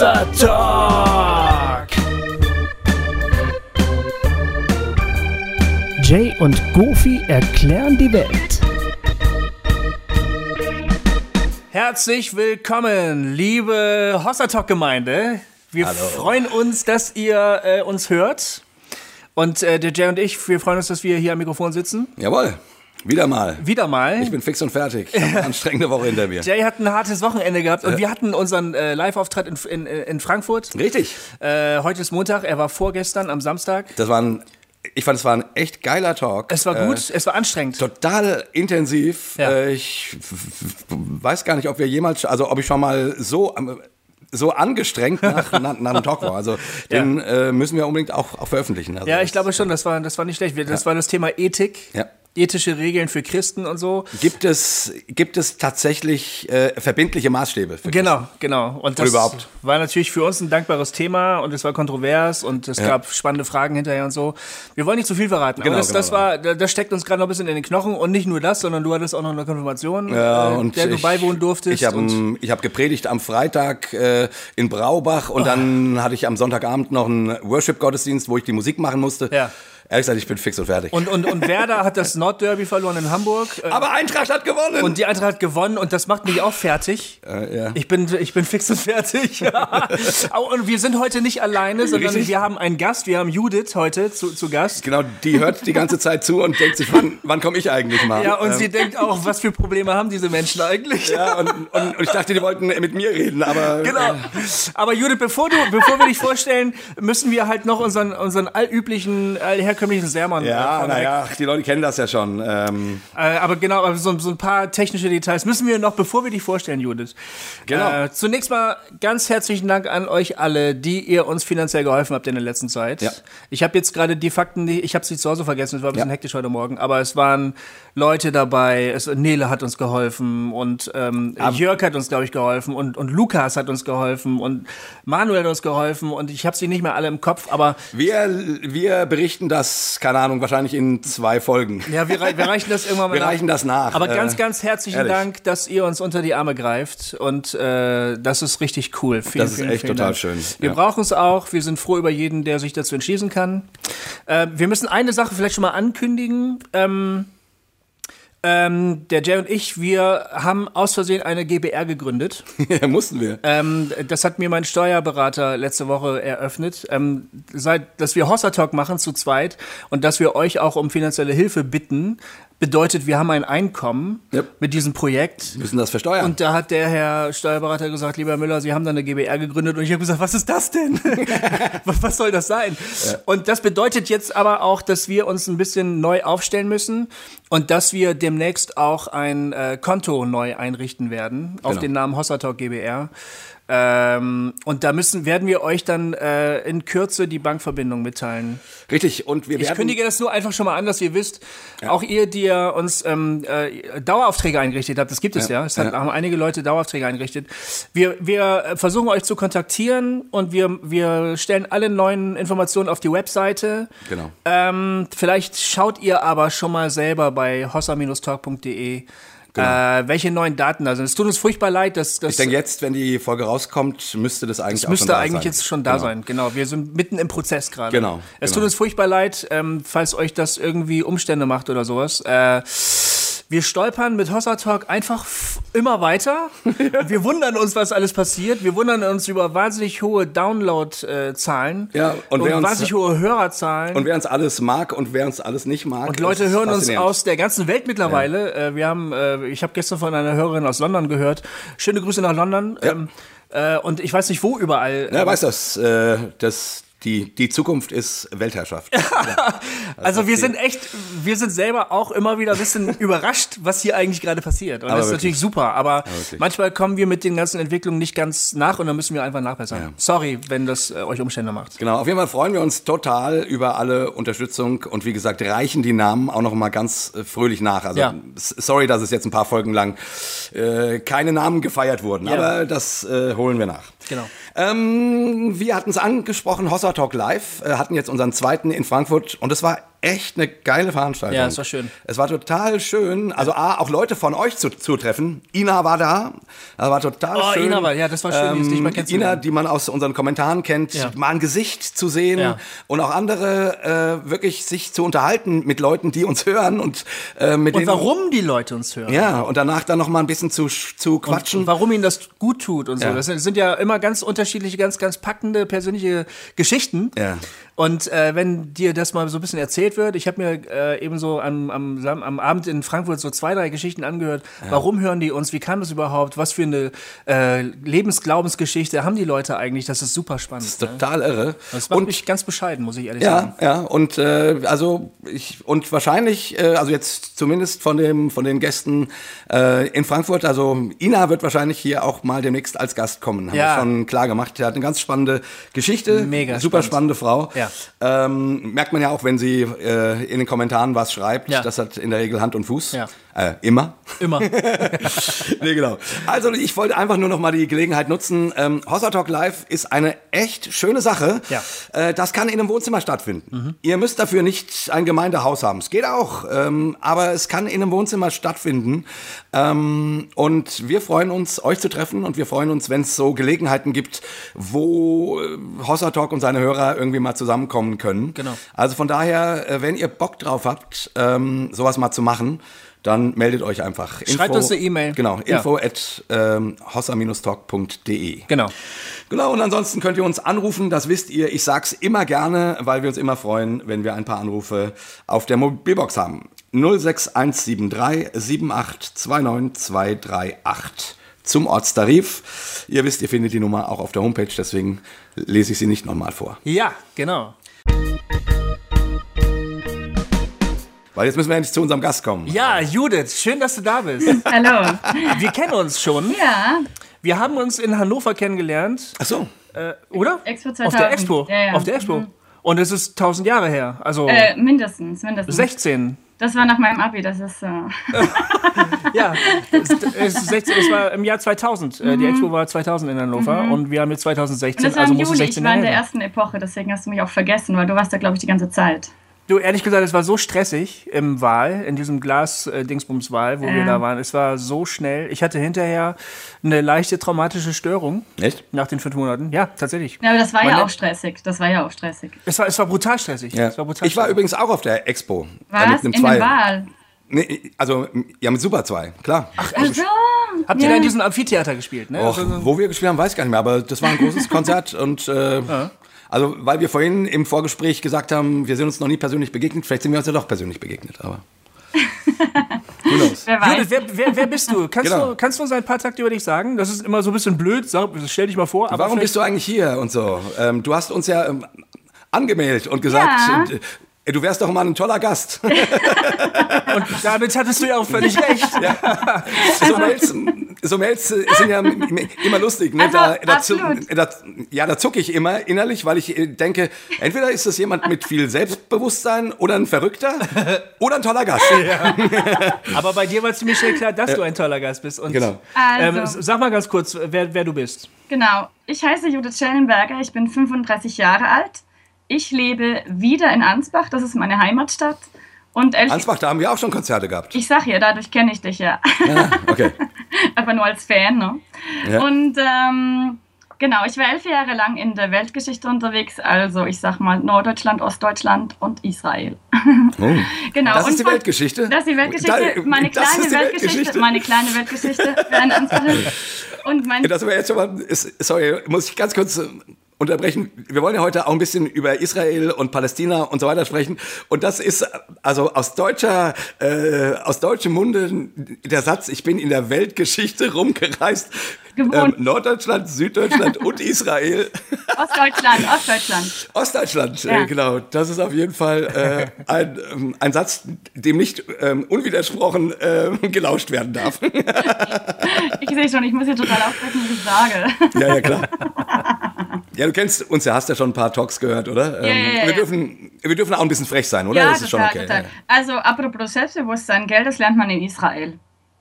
Hossa Talk. Jay und Goofy erklären die Welt. Herzlich willkommen, liebe Hossa Talk Gemeinde. Wir Hallo. freuen uns, dass ihr äh, uns hört. Und äh, der Jay und ich, wir freuen uns, dass wir hier am Mikrofon sitzen. Jawohl, wieder mal. Wieder mal. Ich bin fix und fertig. Ich hab eine anstrengende Woche hinter mir. Jay hat ein hartes Wochenende gehabt und wir hatten unseren äh, Live-Auftritt in, in, in Frankfurt. Richtig. Äh, heute ist Montag, er war vorgestern am Samstag. Das war ein, ich fand, es war ein echt geiler Talk. Es war gut, es war anstrengend. Total intensiv. Ja. Äh, Ich weiß gar nicht, ob wir jemals, also ob ich schon mal so ähm, so angestrengt nach, nach, nach einem Talk war. Also den äh, müssen wir unbedingt auch, auch veröffentlichen. Also Ja, ich glaube schon, das war, das war nicht schlecht. Das war das Thema Ethik, Ja. Ethische Regeln für Christen und so. Gibt es, gibt es tatsächlich äh, verbindliche Maßstäbe? Für Genau, genau. Und das überhaupt. war natürlich für uns ein dankbares Thema und es war kontrovers und es gab spannende Fragen hinterher und so. Wir wollen nicht zu viel verraten, Genau, aber das, genau, das war, da- das steckt uns gerade noch ein bisschen in den Knochen und nicht nur das, sondern du hattest auch noch eine Konfirmation, Ja, äh, der du ich, beiwohnen durftest. Ich habe hab gepredigt am Freitag äh, in Braubach und dann hatte ich am Sonntagabend noch einen Worship-Gottesdienst, wo ich die Musik machen musste. Ja. Ehrlich gesagt, ich bin fix und fertig. und, und, und Werder hat das Nordderby verloren in Hamburg. äh, Aber Eintracht hat gewonnen! Und die Eintracht hat gewonnen und das macht mich auch fertig. Äh, ja. Ich bin, ich bin fix und fertig. Und wir sind heute nicht alleine, sondern Richtig. wir haben einen Gast. Wir haben Judith heute zu, zu Gast. genau, die hört die ganze Zeit zu und denkt sich, wann, wann komme ich eigentlich mal? Ja, und Ähm, sie denkt auch, was für Probleme haben diese Menschen eigentlich? ja, und, und, und ich dachte, die wollten mit mir reden, aber Genau. Aber Judith, bevor, du, bevor wir dich vorstellen, müssen wir halt noch unseren, unseren allüblichen, allherkömmlichen Sermon. äh, ja, vorneweg. naja, die Leute kennen das ja schon. Ähm, Äh, aber genau, aber so, so ein paar technische Details müssen wir noch, bevor wir dich vorstellen, Judith. Genau. Äh, zunächst mal ganz herzlichen Dank an euch alle, die ihr uns finanziell geholfen habt in der letzten Zeit. Ja. Ich habe jetzt gerade die Fakten, die, ich habe sie zu Hause vergessen, es war ein bisschen Ja. hektisch heute Morgen, aber es waren Leute dabei, es, Nele hat uns geholfen und ähm, Jörg hat uns, glaube ich, geholfen und, und Lukas hat uns geholfen und Manuel hat uns geholfen und ich habe sie nicht mehr alle im Kopf, aber wir, wir berichten das, keine Ahnung, wahrscheinlich in zwei Folgen. ja, wir, wir reichen das irgendwann mal Wir nach. reichen das nach. Aber Äh, ganz, ganz herzlichen ehrlich. Dank, dass ihr uns unter die Arme greift. Und äh, das ist richtig cool. Vielen, Das ist vielen, echt vielen total Dank. schön, Wir ja. brauchen es auch. Wir sind froh über jeden, der sich dazu entschließen kann. Äh, wir müssen eine Sache vielleicht schon mal ankündigen. Ähm, ähm, der Jay und ich, wir haben aus Versehen eine GBR gegründet. Ja, mussten wir. Ähm, das hat mir mein Steuerberater letzte Woche eröffnet. Ähm, seit, dass wir Hossa Talk machen zu zweit und dass wir euch auch um finanzielle Hilfe bitten, bedeutet, wir haben ein Einkommen Yep. mit diesem Projekt. müssen das versteuern. Und da hat der Herr Steuerberater gesagt, lieber Herr Müller, Sie haben da eine GBR gegründet. Und ich habe gesagt, was ist das denn? was, soll das sein? Und das bedeutet jetzt aber auch, dass wir uns ein bisschen neu aufstellen müssen und dass wir demnächst auch ein äh, Konto neu einrichten werden auf Genau. den Namen Hossatalk GBR. Ähm, und da müssen, werden wir euch dann äh, in Kürze die Bankverbindung mitteilen. Richtig, und wir Ich werden... kündige das nur einfach schon mal an, dass ihr wisst, auch ihr, die ihr uns ähm, äh, Daueraufträge eingerichtet habt, das gibt es ja, Ja, es hat, ja. haben einige Leute Daueraufträge eingerichtet. Wir, wir äh, versuchen euch zu kontaktieren und wir, wir stellen alle neuen Informationen auf die Webseite. Genau. Ähm, vielleicht schaut ihr aber schon mal selber bei hossa-talk.de, äh, welche neuen Daten da sind. Es tut uns furchtbar leid, dass das Ich denke, jetzt, wenn die Folge rauskommt, müsste das eigentlich auch müsste schon da eigentlich sein. jetzt schon da Genau. sein. Genau, wir sind mitten im Prozess gerade. Genau, Es genau. tut uns furchtbar leid, ähm, falls euch das irgendwie Umstände macht oder sowas. Äh, wir stolpern mit Hossa Talk einfach immer weiter. Wir wundern uns, was alles passiert. Wir wundern uns über wahnsinnig hohe Download-Zahlen Ja, und wer uns- wahnsinnig hohe Hörerzahlen. Und wer uns alles mag und wer uns alles nicht mag. Und Leute hören uns aus der ganzen Welt mittlerweile. Äh, wir haben, äh, ich habe gestern von einer Hörerin aus London gehört. Schöne Grüße nach London. Ja. Ähm, äh, und ich weiß nicht, wo überall. Ja, weißt du, das, äh, das, die, die Zukunft ist Weltherrschaft. Also wir die- sind echt, wir sind selber auch immer wieder ein bisschen überrascht, was hier eigentlich gerade passiert. Und Aber das ist wirklich. natürlich super, aber wirklich. manchmal kommen wir mit den ganzen Entwicklungen nicht ganz nach und dann müssen wir einfach nachbessern. Ja. Sorry, wenn das äh, euch Umstände macht. Genau, auf jeden Fall freuen wir uns total über alle Unterstützung und wie gesagt, reichen die Namen auch noch mal ganz äh, fröhlich nach. Also Ja. sorry, dass es jetzt ein paar Folgen lang äh, keine Namen gefeiert wurden, Ja. aber das äh, holen wir nach. Genau. Ähm, wir hatten es angesprochen, Hossa Talk Live, äh, hatten jetzt unseren zweiten in Frankfurt und es war echt eine geile Veranstaltung. Ja, es war schön. Es war total schön. Also A, auch Leute von euch zu, zu treffen. Ina war da. Das war total Oh, schön. Ina war- ja, das war schön, die ist nicht mal Ina, die man aus unseren Kommentaren kennt, Ja. mal ein Gesicht zu sehen Ja. und auch andere äh, wirklich sich zu unterhalten mit Leuten, die uns hören und äh, mit Und denen warum die Leute uns hören. ja und danach dann noch mal ein bisschen zu zu quatschen. Und warum ihnen das gut tut und so. Ja. Das sind, sind ja immer ganz unterschiedliche, ganz, ganz packende persönliche Geschichten. Ja. Und äh, wenn dir das mal so ein bisschen erzählt wird, ich habe mir äh, eben so am, am, am Abend in Frankfurt so zwei, drei Geschichten angehört. Warum hören die uns? Wie kam das überhaupt? Was für eine äh, Lebensglaubensgeschichte haben die Leute eigentlich? Das ist super spannend. Das ist total irre. Das macht Und mich ganz bescheiden, muss ich ehrlich sagen. Ja, ja, und äh, also ich und wahrscheinlich, äh, also jetzt zumindest von dem von den Gästen äh, in Frankfurt, also Ina wird wahrscheinlich hier auch mal demnächst als Gast kommen, haben Ja. wir schon klar gemacht. Sie hat eine ganz spannende Geschichte, Mega super spannend. spannende Frau. Ja. Ähm, merkt man ja auch, wenn sie äh, in den Kommentaren was schreibt. Ja. Das hat in der Regel Hand und Fuß. Ja. Äh, immer. Immer. nee, genau. Also ich wollte einfach nur noch mal die Gelegenheit nutzen. Ähm, Hossa Talk Live ist eine echt schöne Sache. Ja. Äh, das kann in einem Wohnzimmer stattfinden. Ihr müsst dafür nicht ein Gemeindehaus haben. Es geht auch, ähm, aber es kann in einem Wohnzimmer stattfinden. Ähm, und wir freuen uns, euch zu treffen und wir freuen uns, wenn es so Gelegenheiten gibt, wo äh, Hossa Talk und seine Hörer irgendwie mal zusammenkommen können. Genau. Also von daher, äh, wenn ihr Bock drauf habt, ähm, sowas mal zu machen, dann meldet euch einfach. Schreibt uns eine E-Mail. Genau, Ja. info at ähm, hossa-talk.de. Genau. Genau, und ansonsten könnt ihr uns anrufen, das wisst ihr. Ich sag's immer gerne, weil wir uns immer freuen, wenn wir ein paar Anrufe auf der Mobilbox haben. 06173 7829238 zum Ortstarif. Ihr wisst, ihr findet die Nummer auch auf der Homepage, deswegen lese ich sie nicht nochmal vor. Ja, genau. Weil jetzt müssen wir endlich zu unserem Gast kommen. Ja, Judith, schön, dass du da bist. Hallo. Wir kennen uns schon. Ja, Wir haben uns in Hannover kennengelernt, Ach so. äh, oder? Expo Auf 2000. der Expo. Ja, ja. Auf der Expo. Und es ist 1000 Jahre her. Also Äh, mindestens, mindestens. 16. Das war nach meinem Abi, das ist. Äh, Ja, es, es, ist 16, es war im Jahr 2000. Äh, Die Expo war 2000 in Hannover und wir haben jetzt 2016, Mhm. und das war also im es Juli, 16 ich war in der ersten Epoche, deswegen hast du mich auch vergessen, weil du warst da, glaube ich, die ganze Zeit. Du, ehrlich gesagt, es war so stressig im Wahl, in diesem Glas-Dingsbums-Wahl, wo wir Ja. da waren. Es war so schnell. Ich hatte hinterher eine leichte traumatische Störung Echt? nach den fünf Monaten. Ja, tatsächlich. Ja, aber das war Meine- ja auch stressig. Das war ja auch stressig. Es war, es war brutal stressig. Ja. Es war brutal Ich war stressig. übrigens auch auf der Expo. Äh, Was? mit einem in Zwei- der Wahl. Nee, also, ja, mit Super 2, klar. Ach so. Habt ihr da in diesem Amphitheater gespielt, ne? Och, Also, wo wir gespielt haben, weiß ich gar nicht mehr, aber das war ein großes Konzert und äh, also weil wir vorhin im Vorgespräch gesagt haben, wir sind uns noch nie persönlich begegnet, vielleicht sind wir uns ja doch persönlich begegnet, aber? Wer weiß. Judith, wer, wer, wer bist du? Kannst, Genau. du? kannst du uns ein paar Takte über dich sagen? Das ist immer so ein bisschen blöd. Sag, stell dich mal vor. Aber Warum bist du eigentlich hier und so? Ähm, du hast uns ja ähm, angemeldet und gesagt, Ja. Äh, du wärst doch mal ein toller Gast. Und damit hattest du ja auch völlig recht. so Mails, so Mails äh, sind ja immer lustig. Ne? Also, da, da, da, ja, da zucke ich immer innerlich, weil ich äh, denke, entweder ist das jemand mit viel Selbstbewusstsein oder ein Verrückter oder ein toller Gast. Aber bei dir war ziemlich schnell klar, dass du ein toller Gast bist. Und, Genau. Ähm, Also. sag mal ganz kurz, wer, wer du bist. Genau. Ich heiße Judith Schellenberger, ich bin 35 Jahre alt. Ich lebe wieder in Ansbach, das ist meine Heimatstadt. Und ehrlich, Ansbach, da haben wir auch schon Konzerte gehabt. ich sag ja, dadurch kenne ich dich ja. Ja, okay. aber nur als Fan. Ne? Ja. Und ähm, genau, ich war elf Jahre lang in der Weltgeschichte unterwegs, also ich sag mal Norddeutschland, Ostdeutschland und Israel. Oh. Genau. Das und ist die Weltgeschichte? Das ist die Weltgeschichte, Da- meine das kleine Weltgeschichte, Weltgeschichte. meine kleine Weltgeschichte für einen Ansbacher. Und mein Das wäre jetzt schon mal, sorry, muss ich ganz kurz äh, unterbrechen. Wir wollen ja heute auch ein bisschen über Israel und Palästina und so weiter sprechen. Und das ist also aus deutscher, äh, aus deutschem Munde der Satz, ich bin in der Weltgeschichte rumgereist. Ähm. Norddeutschland, Süddeutschland und Israel. Ostdeutschland, Ostdeutschland. Ostdeutschland, Ja. äh, genau. Das ist auf jeden Fall äh, ein, ähm, ein Satz, dem nicht ähm, unwidersprochen äh, gelauscht werden darf. Ich sehe schon, ich muss hier total aufpassen, was ich sage. Ja, ja, klar. Ja, du kennst uns ja, hast ja schon ein paar Talks gehört, oder? Ja, ja, ja, wir, dürfen, wir dürfen auch ein bisschen frech sein, oder? Ja, das ist total, schon okay. total. Also, apropos Selbstbewusstsein, gell, das lernt man in Israel.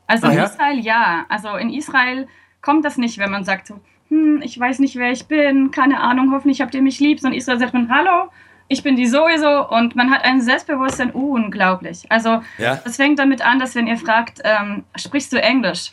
Also Ah, in? Israel ja. Also in Israel kommt das nicht, wenn man sagt so, hm, ich weiß nicht, wer ich bin, keine Ahnung, hoffentlich habt ihr mich lieb. Sondern in Israel sagt man, hallo, ich bin die sowieso und man hat ein Selbstbewusstsein unglaublich. Also Ja. das fängt damit an, dass wenn ihr fragt, ähm, sprichst du Englisch?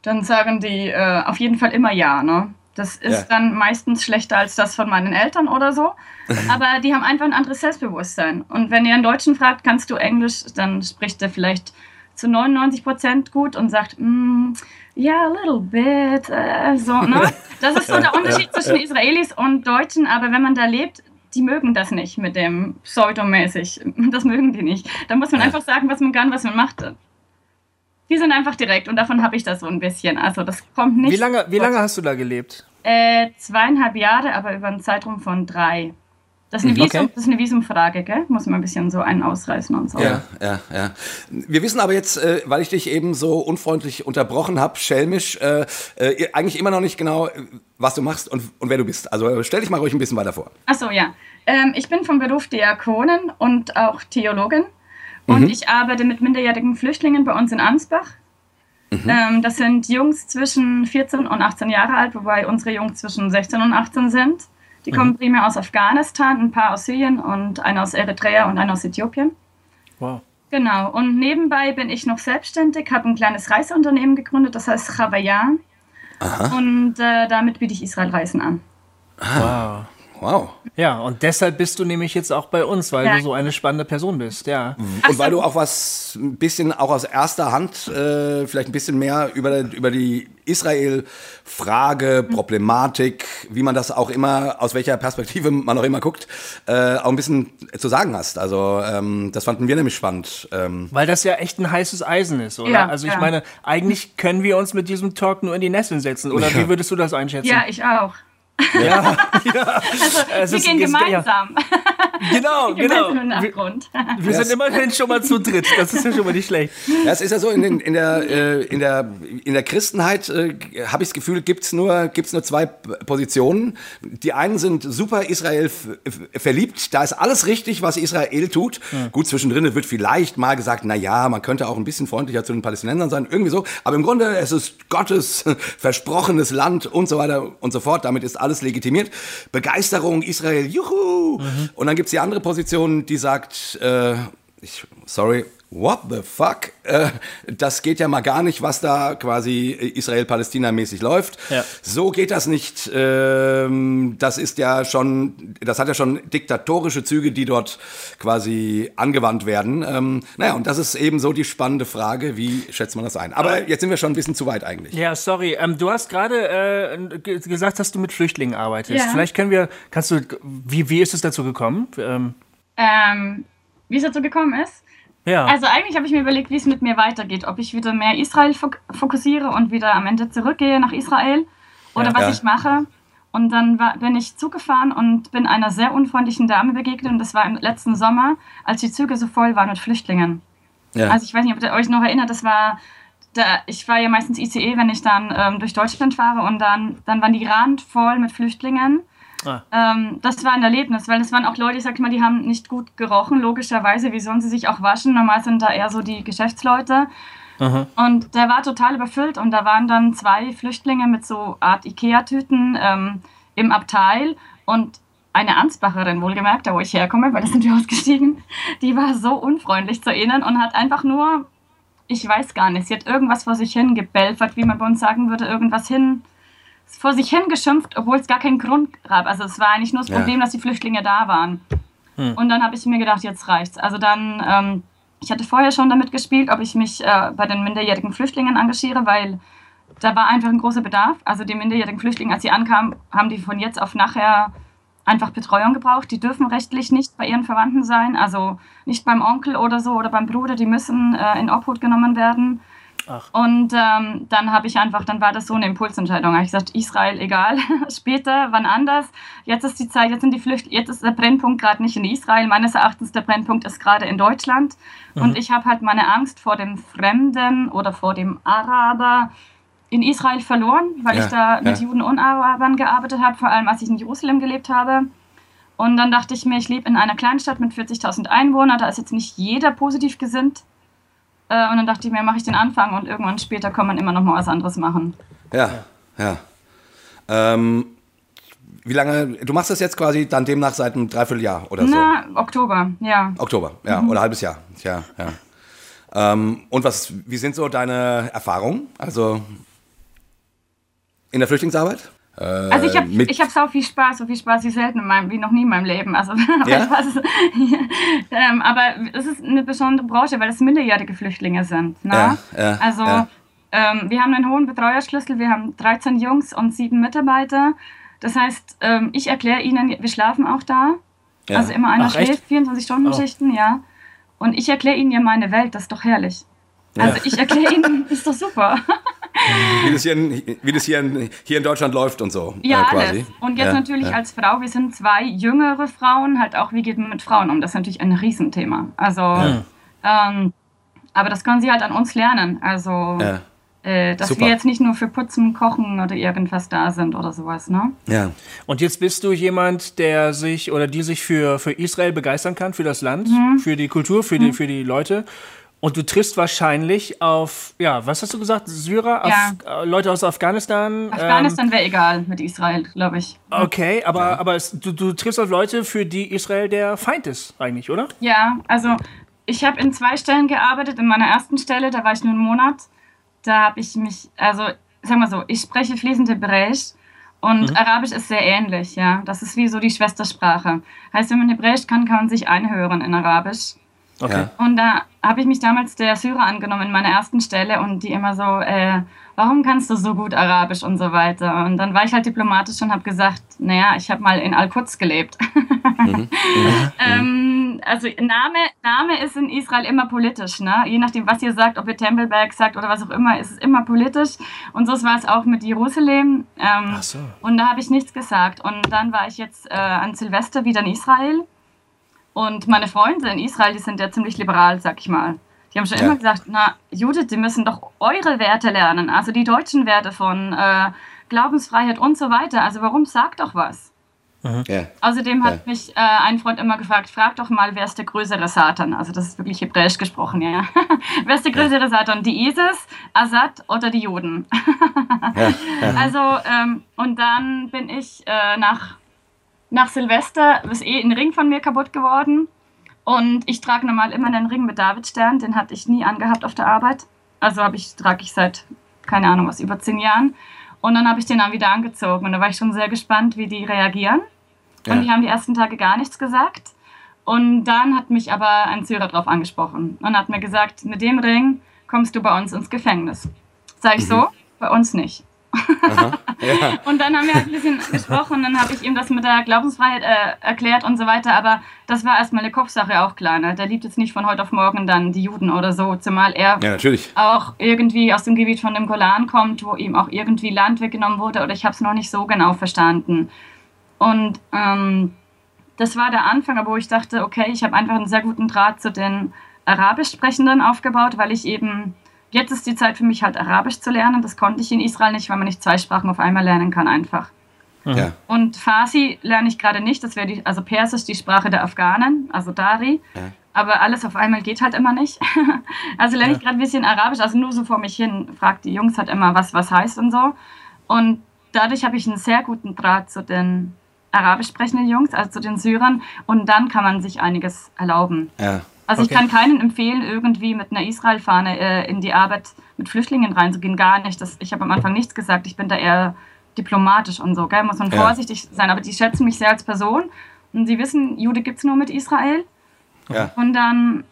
Dann sagen die äh, auf jeden Fall immer ja, ne? Das ist Ja. dann meistens schlechter als das von meinen Eltern oder so. Aber die haben einfach ein anderes Selbstbewusstsein. Und wenn ihr einen Deutschen fragt, kannst du Englisch, dann spricht er vielleicht zu 99 Prozent gut und sagt, mm, ja, a little bit, äh, so, ne? Das ist so der Unterschied zwischen Israelis und Deutschen, aber wenn man da lebt, die mögen das nicht mit dem pseudomäßig. Das mögen die nicht. Da muss man einfach sagen, was man kann, was man macht. Die sind einfach direkt und davon habe ich das so ein bisschen. Also das kommt nicht. Wie lange, wie lange hast du da gelebt? Äh, zweieinhalb Jahre, aber über einen Zeitraum von drei. Das ist, eine Mhm, Visum, okay. das ist eine Visumfrage, gell? Muss man ein bisschen so einen ausreißen und so. Ja, ja, ja. Wir wissen aber jetzt, äh, weil ich dich eben so unfreundlich unterbrochen habe, schelmisch, äh, äh, eigentlich immer noch nicht genau, äh, was du machst und, und wer du bist. Also äh, stell dich mal ruhig ein bisschen weiter vor. Achso, ja. Ähm, ich bin vom Beruf Diakonin und auch Theologin. Und Mhm. ich arbeite mit minderjährigen Flüchtlingen bei uns in Ansbach. Mhm. Ähm, das sind Jungs zwischen 14 und 18 Jahre alt, wobei unsere Jungs zwischen 16 und 18 sind. Die Mhm. kommen primär aus Afghanistan, ein paar aus Syrien und einer aus Eritrea und einer aus Äthiopien. Wow. Genau, und nebenbei bin ich noch selbstständig, habe ein kleines Reiseunternehmen gegründet, das heißt Chavayan. Und äh, damit biete ich Israel-Reisen an. Wow. Wow. Ja, und deshalb bist du nämlich jetzt auch bei uns, weil Ja. du so eine spannende Person bist, ja. Und weil du auch was ein bisschen auch aus erster Hand, äh, vielleicht ein bisschen mehr über, über die Israel-Frage, Problematik, wie man das auch immer, aus welcher Perspektive man auch immer guckt, äh, auch ein bisschen zu sagen hast. Also ähm, das fanden wir nämlich spannend. Ähm, Weil das ja echt ein heißes Eisen ist, oder? Ja, also ich ja. meine, eigentlich können wir uns mit diesem Talk nur in die Nesseln setzen, oder wie würdest du das einschätzen? Ja, ich auch. Ja. Also, Es wir ist- gehen es- ja. gemeinsam. genau, genau. gemeinsam Wir, wir sind immerhin schon mal zu dritt, das ist ja schon mal nicht schlecht. Ja, es ist ja so, in, den, in, der, äh, in, der, in der Christenheit äh, habe ich das Gefühl, gibt's nur, gibt's nur zwei Positionen. Die einen sind super Israel verliebt, da ist alles richtig, was Israel tut. Gut, zwischendrin wird vielleicht mal gesagt, na ja, man könnte auch ein bisschen freundlicher zu den Palästinensern sein, irgendwie so. Aber im Grunde, es ist Gottes versprochenes Land und so weiter und so fort. Damit ist alles legitimiert. Begeisterung, Israel, juhu! Und dann gibt's die andere Position, die sagt, äh, ich, sorry, what the fuck? Äh, das geht ja mal gar nicht, was da quasi Israel-Palästina-mäßig läuft. Ja. So geht das nicht. Ähm, das ist ja schon, das hat ja schon diktatorische Züge, die dort quasi angewandt werden. Ähm, naja, und das ist eben so die spannende Frage, wie schätzt man das ein? Aber jetzt sind wir schon ein bisschen zu weit eigentlich. Ja, sorry. Ähm, du hast gerade äh, ge- gesagt, dass du mit Flüchtlingen arbeitest. Ja. Vielleicht können wir, kannst du, wie, wie ist es dazu gekommen? Ähm, Ähm, wie es dazu gekommen ist? Ja. Also eigentlich habe ich mir überlegt, wie es mit mir weitergeht. Ob ich wieder mehr Israel fok fokussiere und wieder am Ende zurückgehe nach Israel oder Ja. was Ja. ich mache. Und dann war, bin ich zugefahren und bin einer sehr unfreundlichen Dame begegnet. Und das war im letzten Sommer, als die Züge so voll waren mit Flüchtlingen. Ja. Also ich weiß nicht, ob ihr euch noch erinnert, das war, da, ich fahre ja meistens ICE, wenn ich dann ähm, durch Deutschland fahre und dann, dann waren die randvoll mit Flüchtlingen. Ah. Ähm, das war ein Erlebnis, weil es waren auch Leute, ich sag mal, die haben nicht gut gerochen, logischerweise. Wie sollen sie sich auch waschen? Normal sind da eher so die Geschäftsleute. Aha. Und der war total überfüllt und da waren dann zwei Flüchtlinge mit so Art Ikea-Tüten ähm, im Abteil und eine Ansbacherin, wohlgemerkt, da wo ich herkomme, weil da sind wir ausgestiegen, die war so unfreundlich zu ihnen und hat einfach nur, ich weiß gar nicht, sie hat irgendwas vor sich hin gebelfert, wie man bei uns sagen würde, irgendwas hin, vor sich hin geschimpft, obwohl es gar keinen Grund gab. Also es war eigentlich nur das Ja. Problem, dass die Flüchtlinge da waren. Und dann habe ich mir gedacht, jetzt reicht's. Also dann, ähm, ich hatte vorher schon damit gespielt, ob ich mich äh, bei den minderjährigen Flüchtlingen engagiere, weil da war einfach ein großer Bedarf. Also die minderjährigen Flüchtlinge, als sie ankamen, haben die von jetzt auf nachher einfach Betreuung gebraucht. Die dürfen rechtlich nicht bei ihren Verwandten sein, also nicht beim Onkel oder so oder beim Bruder. Die müssen äh, in Obhut genommen werden. Ach. Und ähm, dann habe ich einfach, dann war das so eine Impulsentscheidung. Habe ich gesagt, Israel egal, später, wann anders. Jetzt ist die Zeit, jetzt sind die Flücht, jetzt ist der Brennpunkt gerade nicht in Israel. Meines Erachtens der Brennpunkt ist gerade in Deutschland. Und ich habe halt meine Angst vor dem Fremden oder vor dem Araber in Israel verloren, weil Ja, ich da mit ja. Juden und Arabern gearbeitet habe, vor allem als ich in Jerusalem gelebt habe. Und dann dachte ich mir, ich lebe in einer Kleinstadt mit 40.000 Einwohnern, da ist jetzt nicht jeder positiv gesinnt. Äh, und dann dachte ich mir, mache ich den Anfang und irgendwann später kann man immer noch mal was anderes machen. Ja, ja. Ähm, wie lange, du machst das jetzt quasi dann demnach seit einem Dreivierteljahr oder so? Na, Oktober, ja. Oktober, ja, oder halbes Jahr. Ja, ja. Ähm, und was, wie sind so deine Erfahrungen? Also in der Flüchtlingsarbeit? Also ich habe ich hab so viel Spaß, so viel Spaß wie selten in meinem, wie noch nie in meinem Leben. Also, aber, Ja? ich weiß, es- ähm, aber es ist eine besondere Branche, weil es minderjährige Flüchtlinge sind. Ne? Ja, ja, also ja. ähm, wir haben einen hohen Betreuerschlüssel, wir haben 13 Jungs und sieben Mitarbeiter. Das heißt, ähm, ich erkläre ihnen, wir schlafen auch da. Ja. Also immer einer Ach, schläft, 24-Stunden-Schichten, ja. Und ich erkläre ihnen ja meine Welt, das ist doch herrlich. Also ich erkläre ihnen, das ist doch super. Wie das hier in, wie das hier in, hier in Deutschland läuft und so. Ja, äh, quasi. alles. Und jetzt ja, natürlich ja. als Frau, wir sind zwei jüngere Frauen, halt auch, wie geht man mit Frauen um? Das ist natürlich ein Riesenthema. Also, ähm, aber das können sie halt an uns lernen. Also, Ja. äh, dass Super. wir jetzt nicht nur für Putzen, Kochen oder irgendwas da sind oder sowas, ne? Ja. Und jetzt bist du jemand, der sich oder die sich für, für Israel begeistern kann, für das Land, Mhm. für die Kultur, für, die, für die Leute. Und du triffst wahrscheinlich auf, ja, was hast du gesagt? Syrer, Ja. Af äh, Leute aus Afghanistan? Afghanistan wäre egal mit Israel, glaube ich. Ähm, okay, aber, aber es, du, du triffst auf Leute, für die Israel der Feind ist, eigentlich, oder? Ja, also ich habe in zwei Stellen gearbeitet. In meiner ersten Stelle, da war ich nur einen Monat. Da habe ich mich, also sag mal so, ich spreche fließend Hebräisch und Arabisch ist sehr ähnlich, ja. Das ist wie so die Schwestersprache. Heißt, wenn man Hebräisch kann, kann man sich einhören in Arabisch. Okay. Ja. Und da habe ich mich damals der Syrer angenommen in meiner ersten Stelle und die immer so, äh, warum kannst du so gut Arabisch und so weiter. Und dann war ich halt diplomatisch und habe gesagt, naja, ich habe mal in Al-Quds gelebt. ähm, also Name, Name ist in Israel immer politisch, ne? Je nachdem, was ihr sagt, ob ihr Tempelberg sagt oder was auch immer, ist es immer politisch. Und so war es auch mit Jerusalem. Ähm, Ach so. und da habe ich nichts gesagt. Und dann war ich jetzt äh, an Silvester wieder in Israel. Und meine Freunde in Israel, die sind ja ziemlich liberal, sag ich mal. Die haben schon Ja. immer gesagt, na, Judith, die müssen doch eure Werte lernen, also die deutschen Werte von äh, Glaubensfreiheit und so weiter. Also warum sagt doch was? Ja. Außerdem hat Ja. mich äh, ein Freund immer gefragt, frag doch mal, wer ist der größere Satan? Also das ist wirklich hebräisch gesprochen, ja. wer ist der größere Satan? Die ISIS, Assad oder die Juden? Also, ähm, und dann bin ich äh, nach, nach Silvester, ist eh ein Ring von mir kaputt geworden. Und ich trage normal immer einen Ring mit Davidstern, den hatte ich nie angehabt auf der Arbeit. Also habe ich, trage ich seit, keine Ahnung was, über zehn Jahren. Und dann habe ich den dann wieder angezogen. Und da war ich schon sehr gespannt, wie die reagieren. Und Ja. die haben die ersten Tage gar nichts gesagt. Und dann hat mich aber ein Syrer drauf angesprochen und hat mir gesagt, mit dem Ring kommst du bei uns ins Gefängnis. Sag ich so, bei uns nicht. Und dann haben wir halt ein bisschen gesprochen, dann habe ich ihm das mit der Glaubensfreiheit äh, erklärt und so weiter, aber das war erstmal eine Kopfsache auch klar. Ne? Der liebt jetzt nicht von heute auf morgen dann die Juden oder so, zumal er ja, natürlich. auch irgendwie aus dem Gebiet von dem Golan kommt, wo ihm auch irgendwie Land weggenommen wurde oder ich habe es noch nicht so genau verstanden. Und ähm, das war der Anfang, wo ich dachte, okay, ich habe einfach einen sehr guten Draht zu den Arabisch Sprechenden aufgebaut, weil ich eben, jetzt ist die Zeit für mich halt Arabisch zu lernen. Das konnte ich in Israel nicht, weil man nicht zwei Sprachen auf einmal lernen kann einfach. Ja. Und Farsi lerne ich gerade nicht, das wäre die, also Persisch die Sprache der Afghanen, also Dari. Ja. Aber alles auf einmal geht halt immer nicht. also lerne ich gerade ein bisschen Arabisch, also nur so vor mich hin, fragt die Jungs halt immer, was was heißt und so. Und dadurch habe ich einen sehr guten Draht zu den arabisch sprechenden Jungs, also zu den Syrern. Und dann kann man sich einiges erlauben. Ja. Also Okay. ich kann keinen empfehlen, irgendwie mit einer Israel-Fahne äh, in die Arbeit mit Flüchtlingen reinzugehen. Gar nicht. Das, ich habe am Anfang nichts gesagt. Ich bin da eher diplomatisch und so. Gell? Muss man Ja. vorsichtig sein. Aber die schätzen mich sehr als Person. Und sie wissen, Jude gibt es nur mit Israel. Ja. Und dann,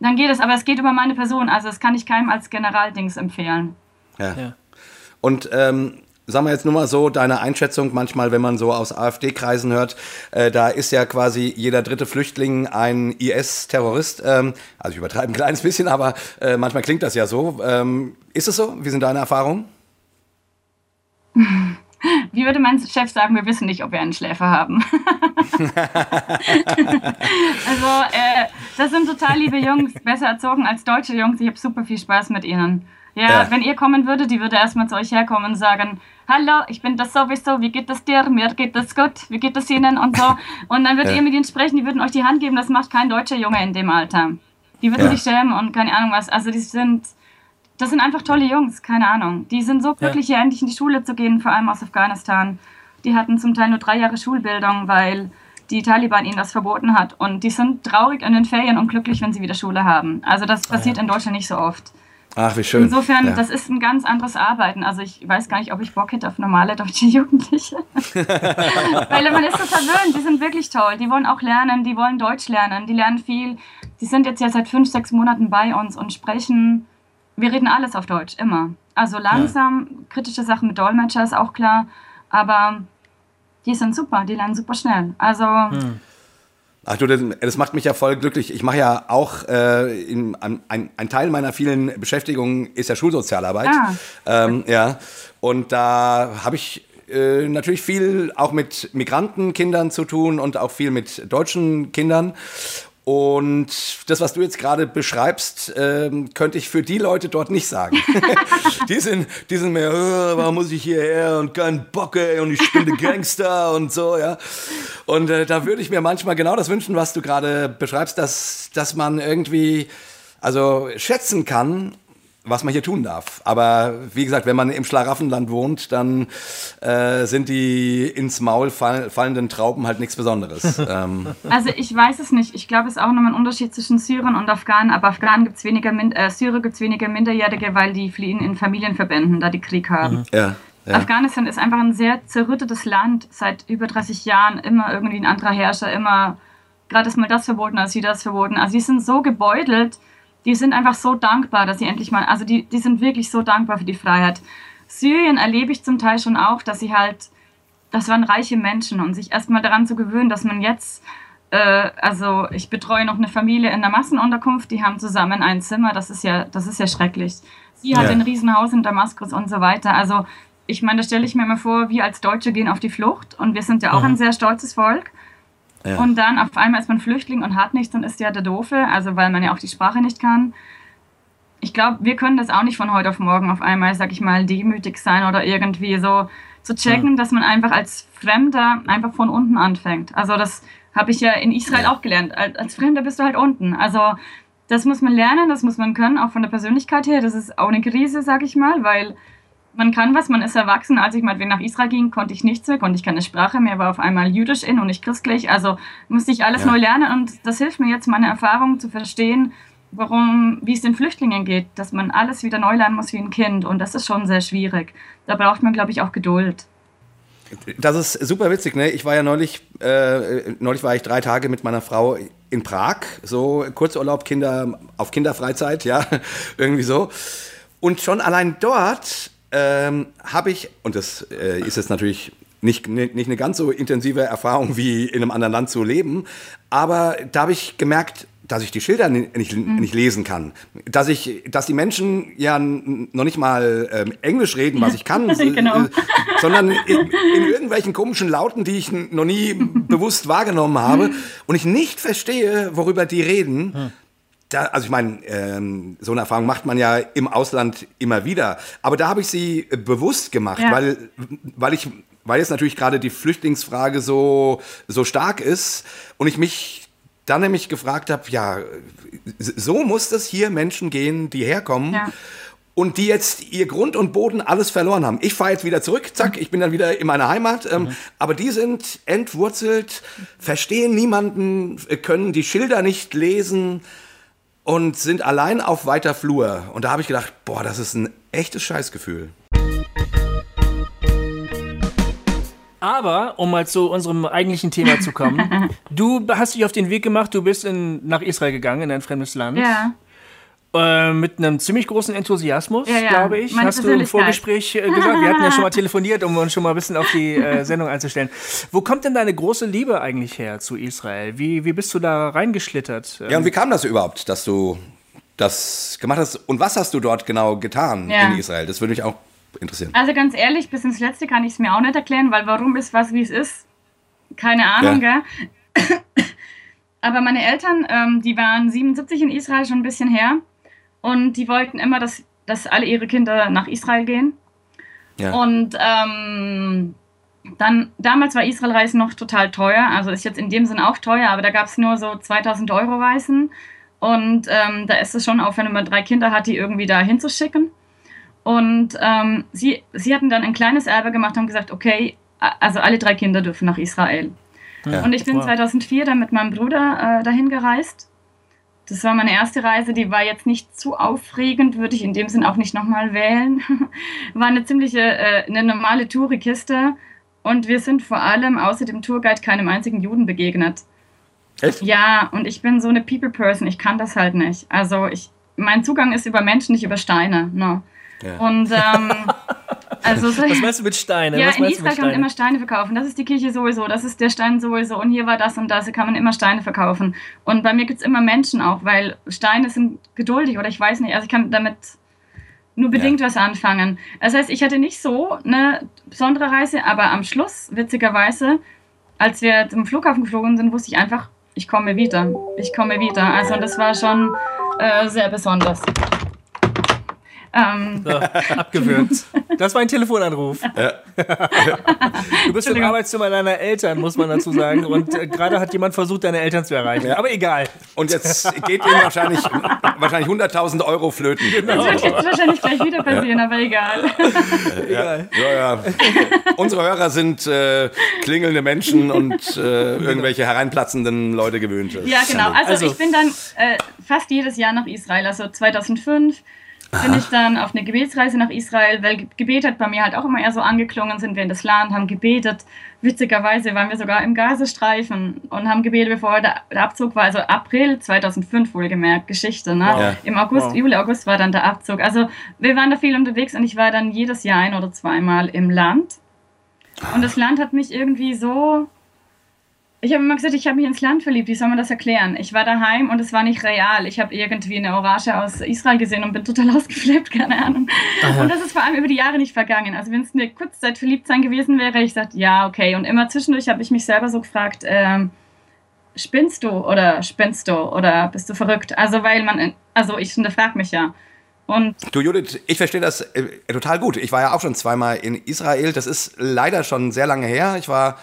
dann geht es. Aber es geht über meine Person. Also das kann ich keinem als Generaldings empfehlen. Ja. Ja. Und ähm, sagen wir jetzt nur mal so, deine Einschätzung manchmal, wenn man so aus AfD-Kreisen hört, äh, da ist ja quasi jeder dritte Flüchtling ein IS-Terrorist. Ähm, also ich übertreibe ein kleines bisschen, aber äh, manchmal klingt das ja so. Ähm, ist es so? Wie sind deine Erfahrungen? Wie würde mein Chef sagen, wir wissen nicht, ob wir einen Schläfer haben. also, äh, das sind total liebe Jungs, besser erzogen als deutsche Jungs. Ich habe super viel Spaß mit ihnen. Ja, Ja. wenn ihr kommen würdet, die würde erstmal zu euch herkommen und sagen, hallo, ich bin das sowieso, wie geht es dir? Mir geht es gut, wie geht es Ihnen und so. Und dann würdet Ja. ihr mit ihnen sprechen, die würden euch die Hand geben, das macht kein deutscher Junge in dem Alter. Die würden Ja. sich schämen und keine Ahnung was. Also die sind, das sind einfach tolle Jungs, keine Ahnung. Die sind so glücklich, hier endlich in die Schule zu gehen, vor allem aus Afghanistan. die hatten zum Teil nur drei Jahre Schulbildung, weil die Taliban ihnen das verboten hat. Und die sind traurig in den Ferien und glücklich, wenn sie wieder Schule haben. Also das passiert ah, ja. in Deutschland nicht so oft. Ach, wie schön. Insofern, ja. das ist ein ganz anderes Arbeiten. Also ich weiß gar nicht, ob ich Bock hätte auf normale deutsche Jugendliche. Weil man ist so verwöhnt, die sind wirklich toll. Die wollen auch lernen, die wollen Deutsch lernen, die lernen viel. Die sind jetzt ja seit fünf, sechs Monaten bei uns und sprechen, wir reden alles auf Deutsch, immer. Also langsam, ja. kritische Sachen mit Dolmetscher ist auch klar, aber die sind super, die lernen super schnell. Also... Hm. Ach du, das, macht mich ja voll glücklich. Ich mache ja auch, äh, in, ein, ein, Teil meiner vielen Beschäftigungen ist ja Schulsozialarbeit. Ah. Ähm, ja, und da habe ich äh, natürlich viel auch mit Migrantenkindern zu tun und auch viel mit deutschen Kindern. Und das, was du jetzt gerade beschreibst, ähm, könnte ich für die Leute dort nicht sagen. die, sind, die sind mehr, oh, warum muss ich hierher und kein Bock, ey, und ich spiele Gangster und so, ja. Und äh, da würde ich mir manchmal genau das wünschen, was du gerade beschreibst, dass, dass man irgendwie also schätzen kann, was man hier tun darf. Aber wie gesagt, wenn man im Schlaraffenland wohnt, dann äh, sind die ins Maul fall, fallenden Trauben halt nichts Besonderes. ähm. Also ich weiß es nicht. Ich glaube, es ist auch nochmal ein Unterschied zwischen Syrern und Afghanen. Aber Afghanen gibt es weniger, äh, Syrer gibt es weniger Minderjährige, weil die fliehen in Familienverbänden, da die Krieg haben. Mhm. Ja. Ja. Afghanistan ist einfach ein sehr zerrüttetes Land. Seit über 30 Jahren immer irgendwie ein anderer Herrscher, immer gerade ist mal das verboten, als sie das verboten. Also sie sind so gebeutelt, die sind einfach so dankbar, dass sie endlich mal, also die, die sind wirklich so dankbar für die Freiheit. Syrien erlebe ich zum Teil schon auch, dass sie halt, das waren reiche Menschen und sich erstmal daran zu gewöhnen, dass man jetzt, äh, also ich betreue noch eine Familie in der Massenunterkunft, die haben zusammen ein Zimmer, das ist ja, das ist ja schrecklich. Sie hat ja. ein Riesenhaus in Damaskus und so weiter. Also ich meine, da stelle ich mir immer vor, wir als Deutsche gehen auf die Flucht und wir sind ja auch mhm. ein sehr stolzes Volk. Ja. Und dann auf einmal ist man Flüchtling und hat nichts und ist ja der Doofe, also weil man ja auch die Sprache nicht kann. Ich glaube, wir können das auch nicht von heute auf morgen auf einmal, sag ich mal, demütig sein oder irgendwie so zu checken, ja. dass man einfach als Fremder einfach von unten anfängt. Also das habe ich ja in Israel ja. auch gelernt. Als Fremder bist du halt unten. Also das muss man lernen, das muss man können, auch von der Persönlichkeit her. Das ist auch eine Krise, sag ich mal, weil man kann was, man ist erwachsen. Als ich mal nach Israel ging, konnte ich nichts mehr, konnte ich keine Sprache mehr, war auf einmal jüdisch in und nicht christlich. Also musste ich alles ja. neu lernen und das hilft mir jetzt, meine Erfahrungen zu verstehen, warum, wie es den Flüchtlingen geht, dass man alles wieder neu lernen muss wie ein Kind und das ist schon sehr schwierig. Da braucht man, glaube ich, auch Geduld. Das ist super witzig, ne? Ich war ja neulich, äh, neulich war ich drei Tage mit meiner Frau in Prag, so Kurzurlaub, Kinder auf Kinderfreizeit, ja, irgendwie so. Und schon allein dort ähm, habe ich, und das äh, ist jetzt natürlich nicht, nicht eine ganz so intensive Erfahrung wie in einem anderen Land zu leben, aber da habe ich gemerkt, dass ich die Schilder nicht, mhm. nicht lesen kann. Dass ich, dass die Menschen ja noch nicht mal ähm, Englisch reden, was ich kann, genau. äh, sondern in, in, irgendwelchen komischen Lauten, die ich noch nie bewusst wahrgenommen habe mhm. und ich nicht verstehe, worüber die reden. Da, also ich meine, ähm, so eine Erfahrung macht man ja im Ausland immer wieder. Aber da habe ich sie äh, bewusst gemacht, ja. weil, weil ich, weil jetzt natürlich gerade die Flüchtlingsfrage so, so stark ist und ich mich dann nämlich gefragt habe, ja, so muss es hier Menschen gehen, die herkommen. Ja. Und die jetzt ihr Grund und Boden alles verloren haben. Ich fahre jetzt wieder zurück, zack, ich bin dann wieder in meiner Heimat. Ähm, mhm. Aber die sind entwurzelt, verstehen niemanden, können die Schilder nicht lesen und sind allein auf weiter Flur. Und da habe ich gedacht, boah, das ist ein echtes Scheißgefühl. Aber, um mal zu unserem eigentlichen Thema zu kommen, du hast dich auf den Weg gemacht, du bist in, nach Israel gegangen, in ein fremdes Land. Ja. Äh, mit einem ziemlich großen Enthusiasmus, ja, ja. glaube ich. Meine Hast du im Vorgespräch äh, gesagt. Wir hatten ja schon mal telefoniert, um uns schon mal ein bisschen auf die äh, Sendung einzustellen. Wo kommt denn deine große Liebe eigentlich her zu Israel? Wie, wie bist du da reingeschlittert? Ja, und wie kam das überhaupt, dass du das gemacht hast? Und was hast du dort genau getan ja. in Israel? Das würde mich auch interessieren. Also ganz ehrlich, bis ins Letzte kann ich es mir auch nicht erklären, weil warum ist was, wie es ist? Keine Ahnung, ja. gell? Aber meine Eltern, ähm, die waren 77 in Israel, schon ein bisschen her. Und die wollten immer, dass, dass alle ihre Kinder nach Israel gehen. Ja. Und ähm, dann, damals war Israel-Reisen noch total teuer. Also ist jetzt in dem Sinn auch teuer, aber da gab es nur so 2000 Euro Reisen. Und ähm, da ist es schon auch, wenn man drei Kinder hat, die irgendwie da hinzuschicken. Und ähm, sie, sie hatten dann ein kleines Erbe gemacht und gesagt, okay, also alle drei Kinder dürfen nach Israel. Ja. Und ich bin Wow. 2004 dann mit meinem Bruder äh, dahin gereist. Das war meine erste Reise, die war jetzt nicht zu aufregend, würde ich in dem Sinn auch nicht nochmal wählen. war eine ziemliche, äh, eine normale Tourikiste. Und wir sind vor allem außer dem Tourguide keinem einzigen Juden begegnet. Echt? Ja, und ich bin so eine People-Person, ich kann das halt nicht. Also ich, mein Zugang ist über Menschen, nicht über Steine. Ne? Ja. Und ähm, also so, Was meinst du mit Steine? ja, Was in Israel kann man immer Steine verkaufen. Das ist die Kirche sowieso, das ist der Stein sowieso und hier war das und das, hier kann man immer Steine verkaufen. Und bei mir gibt es immer Menschen auch, weil Steine sind geduldig oder ich weiß nicht, also ich kann damit nur bedingt was anfangen. Das heißt, ich hatte nicht so eine besondere Reise, aber am Schluss, witzigerweise, als wir zum Flughafen geflogen sind, wusste ich einfach, ich komme wieder. Ich komme wieder. Also und das war schon äh, sehr besonders. Ähm, So, abgewürgt. Das war ein Telefonanruf. Du bist im Arbeitszimmer deiner Eltern, muss man dazu sagen. Und äh, gerade hat jemand versucht, deine Eltern zu erreichen. Aber egal. Und jetzt geht Ihnen wahrscheinlich, wahrscheinlich 100.000 Euro flöten. das wird jetzt wahrscheinlich gleich wieder passieren, aber egal. egal. Ja, ja. Unsere Hörer sind äh, klingelnde Menschen und äh, irgendwelche hereinplatzenden Leute gewöhnt. Ja, genau. ja Also, Also- ich bin dann äh, fast jedes Jahr nach Israel. Also 2005 bin ich dann auf eine Gebetsreise nach Israel, weil Ge- Gebet hat bei mir halt auch immer eher so angeklungen, sind wir in das Land, haben gebetet. Witzigerweise waren wir sogar im Gazastreifen und haben gebetet, bevor der, Abzug war. Also April 2005 wohlgemerkt, Geschichte. Ne? Ja. Im August, Wow. Juli, August war dann der Abzug. Also wir waren da viel unterwegs und ich war dann jedes Jahr ein oder zweimal im Land. Und das Land hat mich irgendwie so ich habe immer gesagt, ich habe mich ins Land verliebt. Wie soll man das erklären? Ich war daheim und es war nicht real. Ich habe irgendwie eine Orange aus Israel gesehen und bin total ausgeflippt, keine Ahnung. Und das ist vor allem über die Jahre nicht vergangen. Also wenn es eine Kurzzeit verliebt sein gewesen wäre, ich gesagt, ja, okay. Und immer zwischendurch habe ich mich selber so gefragt, ähm, spinnst du oder spinnst du oder bist du verrückt? Also weil man, also ich hinterfrage mich ja. Und Du Judith, ich verstehe das äh, total gut. Ich war ja auch schon zweimal in Israel. Das ist leider schon sehr lange her. Ich war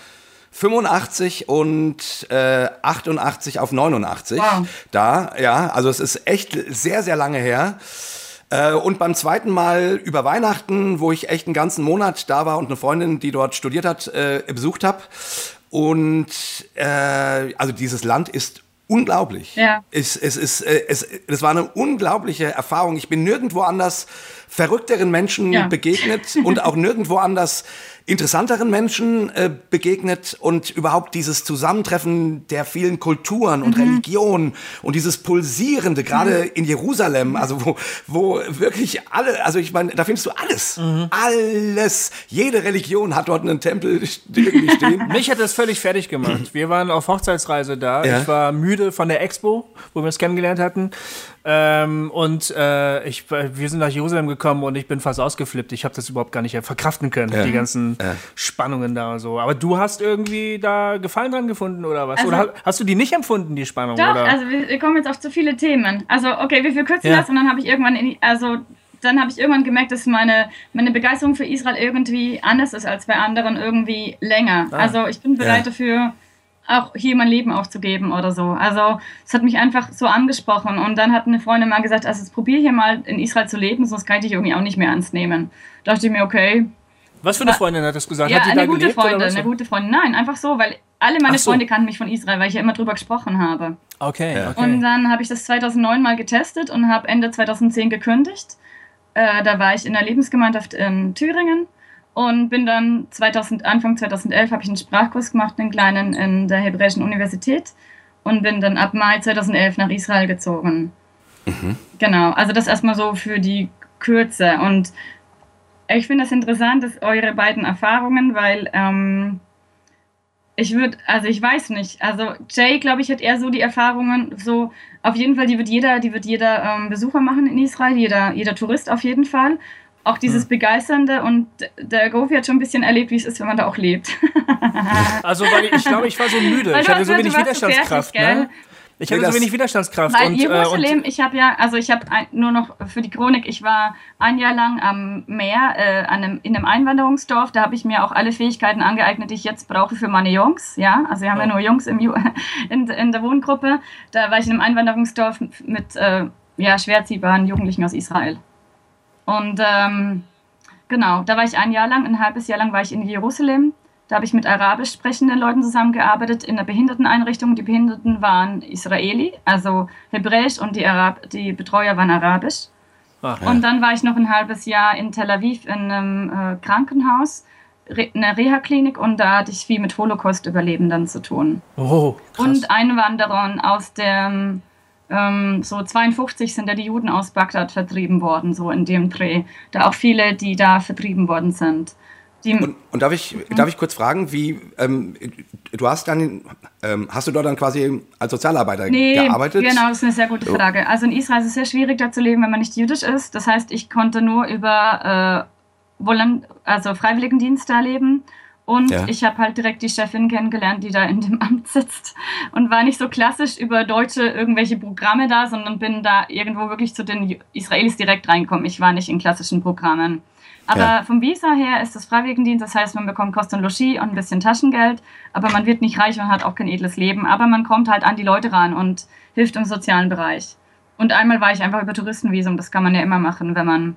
85 und äh, 88 auf 89 Wow. da. Ja, also es ist echt sehr, sehr lange her. Äh, Und beim zweiten Mal über Weihnachten, wo ich echt einen ganzen Monat da war und eine Freundin, die dort studiert hat, äh, besucht habe. Und äh, also dieses Land ist unglaublich. Ja. Es, es, äh, es, es war eine unglaubliche Erfahrung. Ich bin nirgendwo anders verrückteren Menschen Ja. begegnet und auch nirgendwo anders interessanteren Menschen äh, begegnet und überhaupt dieses Zusammentreffen der vielen Kulturen und Religionen und dieses pulsierende, gerade in Jerusalem, also wo, wo wirklich alle, also ich meine, da findest du alles, alles, jede Religion hat dort einen Tempel irgendwie stehen. Mich hat das völlig fertig gemacht. Wir waren auf Hochzeitsreise da. Ja. Ich war müde von der Expo, wo wir uns kennengelernt hatten. Ähm, und äh, ich, wir sind nach Jerusalem gekommen und ich bin fast ausgeflippt. Ich habe das überhaupt gar nicht verkraften können, Ja. die ganzen Ja. Spannungen da und so. Aber du hast irgendwie da Gefallen dran gefunden oder was? Also- oder hast du die nicht empfunden, die Spannung? Doch, oder? also wir, wir kommen jetzt auf zu viele Themen. Also, okay, wir verkürzen Ja. das und dann habe ich irgendwann, in, also dann habe ich irgendwann gemerkt, dass meine, meine Begeisterung für Israel irgendwie anders ist als bei anderen irgendwie länger. Ah. Also ich bin bereit Ja. dafür, auch hier mein Leben aufzugeben oder so. Also es hat mich einfach so angesprochen und dann hat eine Freundin mal gesagt, also jetzt probier hier mal in Israel zu leben, sonst kann ich dich irgendwie auch nicht mehr ernst nehmen. Da dachte ich mir, okay, was für eine Freundin hat das gesagt? ja, hat die eine da gute gelebt Freundin, oder was? eine gute Freundin. Nein, einfach so, weil alle meine so. Freunde kannten mich von Israel, weil ich ja immer drüber gesprochen habe. Okay, Ja. okay. Und dann habe ich das 2009 mal getestet und habe Ende 2010 gekündigt. Äh, da war ich in der Lebensgemeinschaft in Thüringen und bin dann 2000, Anfang 2011 habe ich einen Sprachkurs gemacht, einen kleinen in der Hebräischen Universität und bin dann ab Mai 2011 nach Israel gezogen. Genau, also das erstmal so für die Kürze und ich finde das interessant, dass eure beiden Erfahrungen, weil ähm, ich würde, also ich weiß nicht, also Jay, glaube ich, hat eher so die Erfahrungen, so auf jeden Fall, die wird jeder, die wird jeder ähm, Besucher machen in Israel, jeder, jeder Tourist auf jeden Fall. Auch dieses Begeisternde und der Gofi hat schon ein bisschen erlebt, wie es ist, wenn man da auch lebt. Also, weil ich, ich glaube, ich war so müde. Weil Ich hatte so wenig so Widerstandskraft. fertig, ne? Ich hatte so wenig Widerstandskraft. Weil und, äh, Jerusalem, und, ich habe ja, also ich habe nur noch für die Chronik, ich war ein Jahr lang am Meer äh, an einem, in einem Einwanderungsdorf, da habe ich mir auch alle Fähigkeiten angeeignet, die ich jetzt brauche für meine Jungs. Ja, also wir haben ja Oh. nur Jungs im Ju in, in der Wohngruppe. Da war ich in einem Einwanderungsdorf mit äh, ja, schwer erziehbaren Jugendlichen aus Israel. Und ähm, genau, da war ich ein Jahr lang, ein halbes Jahr lang war ich in Jerusalem Da habe ich mit arabisch sprechenden Leuten zusammengearbeitet in der Behinderteneinrichtung. Die Behinderten waren Israeli, also Hebräisch und die, Arab die Betreuer waren Arabisch. Ach, ja. Und dann war ich noch ein halbes Jahr in Tel Aviv in einem äh, Krankenhaus, re eine Reha-Klinik und da hatte ich viel mit Holocaust-Überlebenden zu tun. Oh, krass. Und Einwanderern aus dem ähm, so 52 sind ja die Juden aus Bagdad vertrieben worden, so in dem Dreh. Da auch viele, die da vertrieben worden sind. Und, und, darf, ich, mhm. darf ich kurz fragen, wie ähm, du hast dann ähm, hast du dort dann quasi als Sozialarbeiter nee, gearbeitet? Genau, das ist eine sehr gute Frage. Also in Israel ist es sehr schwierig, da zu leben, wenn man nicht jüdisch ist. Das heißt, ich konnte nur über äh, also Freiwilligendienst da leben. Und ja. ich habe halt direkt die Chefin kennengelernt, die da in dem Amt sitzt und war nicht so klassisch über Deutsche irgendwelche Programme da, sondern bin da irgendwo wirklich zu den Israelis direkt reingekommen. Ich war nicht in klassischen Programmen. Aber ja. vom Visa her ist das Freiwilligendienst, das heißt, man bekommt Kost und Logis und ein bisschen Taschengeld, aber man wird nicht reich und hat auch kein edles Leben. Aber man kommt halt an die Leute ran und hilft im sozialen Bereich. Und einmal war ich einfach über Touristenvisum, das kann man ja immer machen, wenn man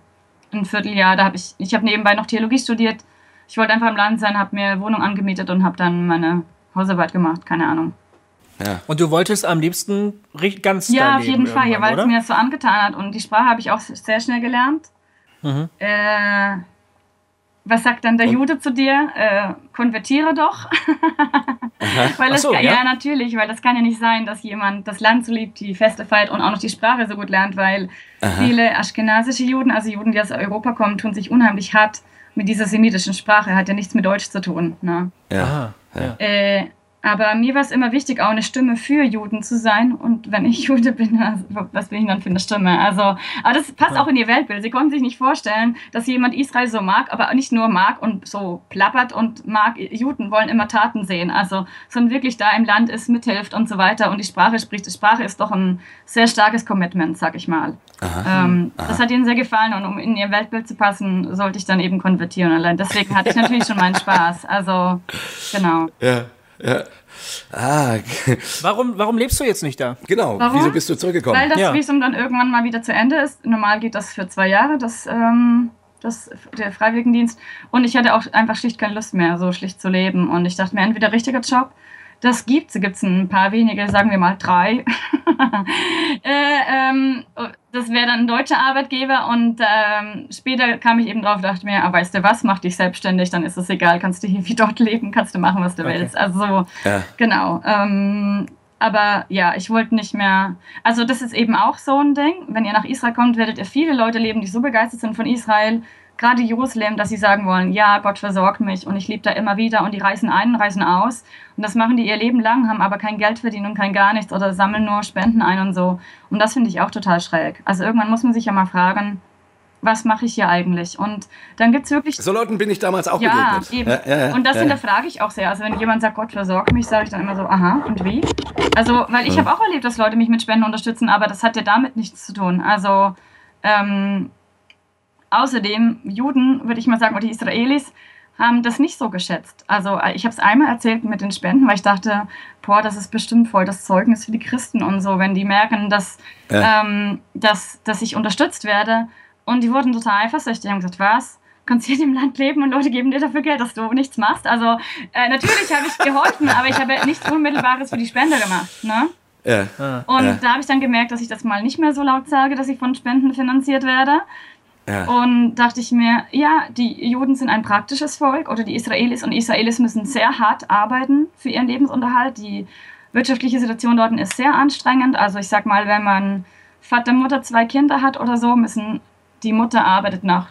ein Vierteljahr, da habe ich, ich habe nebenbei noch Theologie studiert. Ich wollte einfach im Land sein, habe mir Wohnung angemietet und habe dann meine Hausarbeit gemacht, keine Ahnung. Ja. Und du wolltest am liebsten ganz Ja, auf jeden Fall, ja, weil es mir das so angetan hat. Und die Sprache habe ich auch sehr schnell gelernt. Mhm. Äh, was sagt dann der Und? Jude zu dir? Äh, konvertiere doch. weil das so, kann, ja? ja? natürlich, weil das kann ja nicht sein, dass jemand das Land so liebt, die Feste feiert und auch noch die Sprache so gut lernt, weil Aha. viele aschkenasische Juden, also Juden, die aus Europa kommen, tun sich unheimlich hart mit dieser semitischen Sprache. Hat ja nichts mit Deutsch zu tun. Ne? Ja. ja. Äh, aber mir war es immer wichtig, auch eine Stimme für Juden zu sein. Und wenn ich Jude bin, was bin ich dann für eine Stimme? Also, aber das passt auch in ihr Weltbild. Sie konnten sich nicht vorstellen, dass jemand Israel so mag, aber nicht nur mag und so plappert und mag. Juden wollen immer Taten sehen. Also, sondern wirklich da im Land ist, mithilft und so weiter und die Sprache spricht. Die Sprache ist doch ein sehr starkes Commitment, sag ich mal. Aha, ähm, aha. Das hat ihnen sehr gefallen und um in ihr Weltbild zu passen, sollte ich dann eben konvertieren. Allein deswegen hatte ich natürlich schon meinen Spaß. Also, genau. Ja. Ja. Ah. Warum, warum lebst du jetzt nicht da? Genau, warum? wieso bist du zurückgekommen? Weil das ja. Visum dann irgendwann mal wieder zu Ende ist. Normal geht das für zwei Jahre, das, ähm, das, der Freiwilligendienst. Und ich hatte auch einfach schlicht keine Lust mehr, so schlicht zu leben. Und ich dachte mir, entweder richtiger Job das gibt es. gibt es ein paar wenige, sagen wir mal drei. äh, ähm, das wäre dann ein deutscher Arbeitgeber und ähm, später kam ich eben drauf, dachte mir, ah, weißt du was, mach dich selbstständig, dann ist es egal, kannst du hier wie dort leben, kannst du machen, was du okay. willst. Also so, ja. genau. Ähm, aber ja, ich wollte nicht mehr. Also, das ist eben auch so ein Ding. Wenn ihr nach Israel kommt, werdet ihr viele Leute leben, die so begeistert sind von Israel, gerade Jerusalem, dass sie sagen wollen, ja, Gott versorgt mich und ich lebe da immer wieder und die reisen ein und reisen aus. Und das machen die ihr Leben lang, haben aber kein Geld verdient und kein gar nichts oder sammeln nur Spenden ein und so. Und das finde ich auch total schräg. Also irgendwann muss man sich ja mal fragen, was mache ich hier eigentlich? Und dann gibt es wirklich. So Leuten bin ich damals auch ja, begegnet. Eben. Ja, ja, ja, und das hinterfrage ich auch sehr. Also wenn jemand sagt, Gott versorgt mich, sage ich dann immer so, aha, und wie? Also, weil ich habe auch erlebt, dass Leute mich mit Spenden unterstützen, aber das hat ja damit nichts zu tun. Also, ähm, Außerdem, Juden, würde ich mal sagen, oder die Israelis, haben das nicht so geschätzt. Also äh, ich habe es einmal erzählt mit den Spenden, weil ich dachte, boah, das ist bestimmt voll das Zeugnis für die Christen und so, wenn die merken, dass, ja. ähm, dass, dass ich unterstützt werde. Und die wurden total eifersüchtig, die haben gesagt, was? Du kannst hier in dem Land leben und Leute geben dir dafür Geld, dass du nichts machst. Also äh, natürlich habe ich geholfen, aber ich habe nichts Unmittelbares für die Spender gemacht. Ne? Ja. Und ja. da habe ich dann gemerkt, dass ich das mal nicht mehr so laut sage, dass ich von Spenden finanziert werde. Ja. Und dachte ich mir, ja, die Juden sind ein praktisches Volk oder die Israelis und Israelis müssen sehr hart arbeiten für ihren Lebensunterhalt. Die wirtschaftliche Situation dort ist sehr anstrengend. Also ich sag mal, wenn man Vater, Mutter, zwei Kinder hat oder so, müssen die Mutter arbeitet nach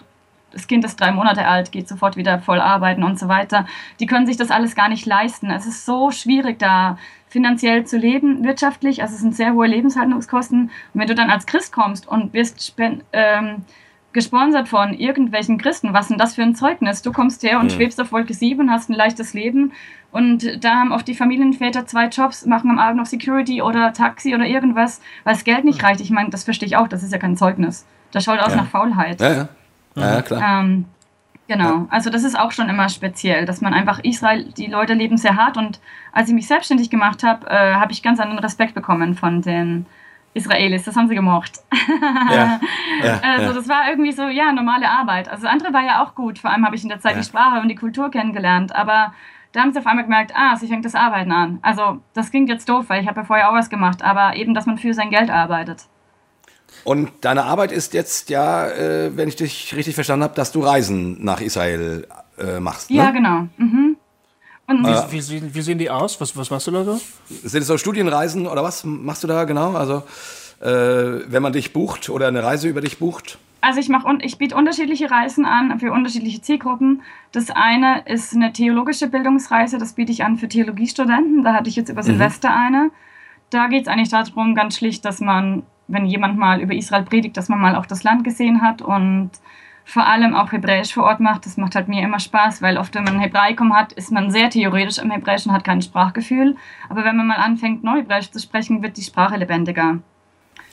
das Kind ist drei Monate alt, geht sofort wieder voll arbeiten und so weiter. Die können sich das alles gar nicht leisten. Es ist so schwierig, da finanziell zu leben, wirtschaftlich. Also es sind sehr hohe Lebenshaltungskosten. Und wenn du dann als Christ kommst und wirst ähm, gesponsert von irgendwelchen Christen. Was ist denn das für ein Zeugnis? Du kommst her und mhm. schwebst auf Wolke 7, hast ein leichtes Leben und da haben oft die Familienväter zwei Jobs, machen am Abend noch Security oder Taxi oder irgendwas, weil das Geld nicht reicht. Ich meine, das verstehe ich auch, das ist ja kein Zeugnis. Das schaut aus ja. nach Faulheit. Ja, ja. Ja, klar. Ähm, genau, also das ist auch schon immer speziell, dass man einfach Israel, die Leute leben sehr hart und als ich mich selbstständig gemacht habe, äh, habe ich ganz anderen Respekt bekommen von den Israelis, das haben sie gemocht. Ja, ja, also ja. das war irgendwie so, ja, normale Arbeit. Also das andere war ja auch gut. Vor allem habe ich in der Zeit die Sprache und die Kultur kennengelernt. Aber da haben sie auf einmal gemerkt, ah, sie fängt das Arbeiten an. Also das klingt jetzt doof, weil ich habe ja vorher auch was gemacht, aber eben, dass man für sein Geld arbeitet. Und deine Arbeit ist jetzt ja, äh, wenn ich dich richtig verstanden habe, dass du Reisen nach Israel äh, machst. Ne? Ja, genau. Mhm. Und wie, wie, sehen, wie, sehen, die aus? Was, was machst du da so? Sind es so Studienreisen oder was machst du da genau? Also äh, wenn man dich bucht oder eine Reise über dich bucht? Also ich mache ich biete unterschiedliche Reisen an für unterschiedliche Zielgruppen. Das eine ist eine theologische Bildungsreise, das biete ich an für Theologiestudenten. Da hatte ich jetzt über mhm. Silvester eine. Da geht es eigentlich darum, ganz schlicht, dass man, wenn jemand mal über Israel predigt, dass man mal auch das Land gesehen hat und vor allem auch Hebräisch vor Ort macht. Das macht halt mir immer Spaß, weil oft, wenn man Hebraikum hat, ist man sehr theoretisch im Hebräisch und hat kein Sprachgefühl. Aber wenn man mal anfängt, Neuhebräisch zu sprechen, wird die Sprache lebendiger.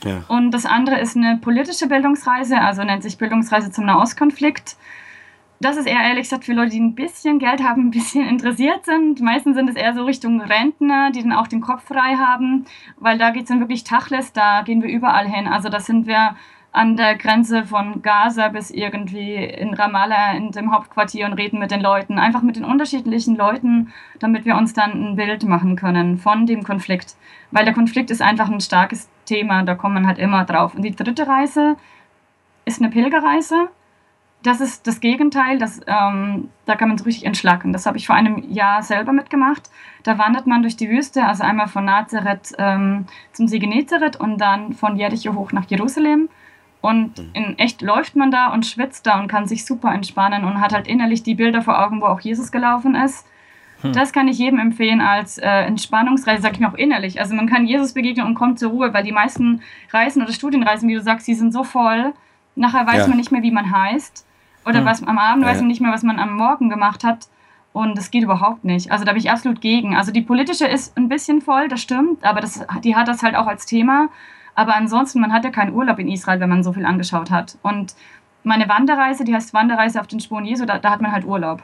Ja. Und das andere ist eine politische Bildungsreise, also nennt sich Bildungsreise zum Nahostkonflikt. Das ist eher ehrlich gesagt für Leute, die ein bisschen Geld haben, ein bisschen interessiert sind. Meistens sind es eher so Richtung Rentner, die dann auch den Kopf frei haben, weil da geht es dann wirklich Tachles, da gehen wir überall hin. Also da sind wir an der Grenze von Gaza bis irgendwie in Ramallah in dem Hauptquartier und reden mit den Leuten, einfach mit den unterschiedlichen Leuten, damit wir uns dann ein Bild machen können von dem Konflikt. Weil der Konflikt ist einfach ein starkes Thema, da kommt man halt immer drauf. Und die dritte Reise ist eine Pilgerreise. Das ist das Gegenteil, das, ähm, da kann man so richtig entschlacken. Das habe ich vor einem Jahr selber mitgemacht. Da wandert man durch die Wüste, also einmal von Nazareth ähm, zum See Genezareth und dann von Jericho hoch nach Jerusalem. Und mhm. in echt läuft man da und schwitzt da und kann sich super entspannen und hat halt innerlich die Bilder vor Augen, wo auch Jesus gelaufen ist. Hm. Das kann ich jedem empfehlen als äh, Entspannungsreise, sage ich mir auch innerlich. Also man kann Jesus begegnen und kommt zur Ruhe, weil die meisten Reisen oder Studienreisen, wie du sagst, die sind so voll. Nachher weiß ja. man nicht mehr, wie man heißt. Oder hm. was am Abend ja, weiß man nicht mehr, was man am Morgen gemacht hat. Und das geht überhaupt nicht. Also da bin ich absolut gegen. Also die politische ist ein bisschen voll, das stimmt, aber das, die hat das halt auch als Thema. Aber ansonsten, man hat ja keinen Urlaub in Israel, wenn man so viel angeschaut hat. Und meine Wanderreise, die heißt Wanderreise auf den Spuren Jesu, da, da hat man halt Urlaub.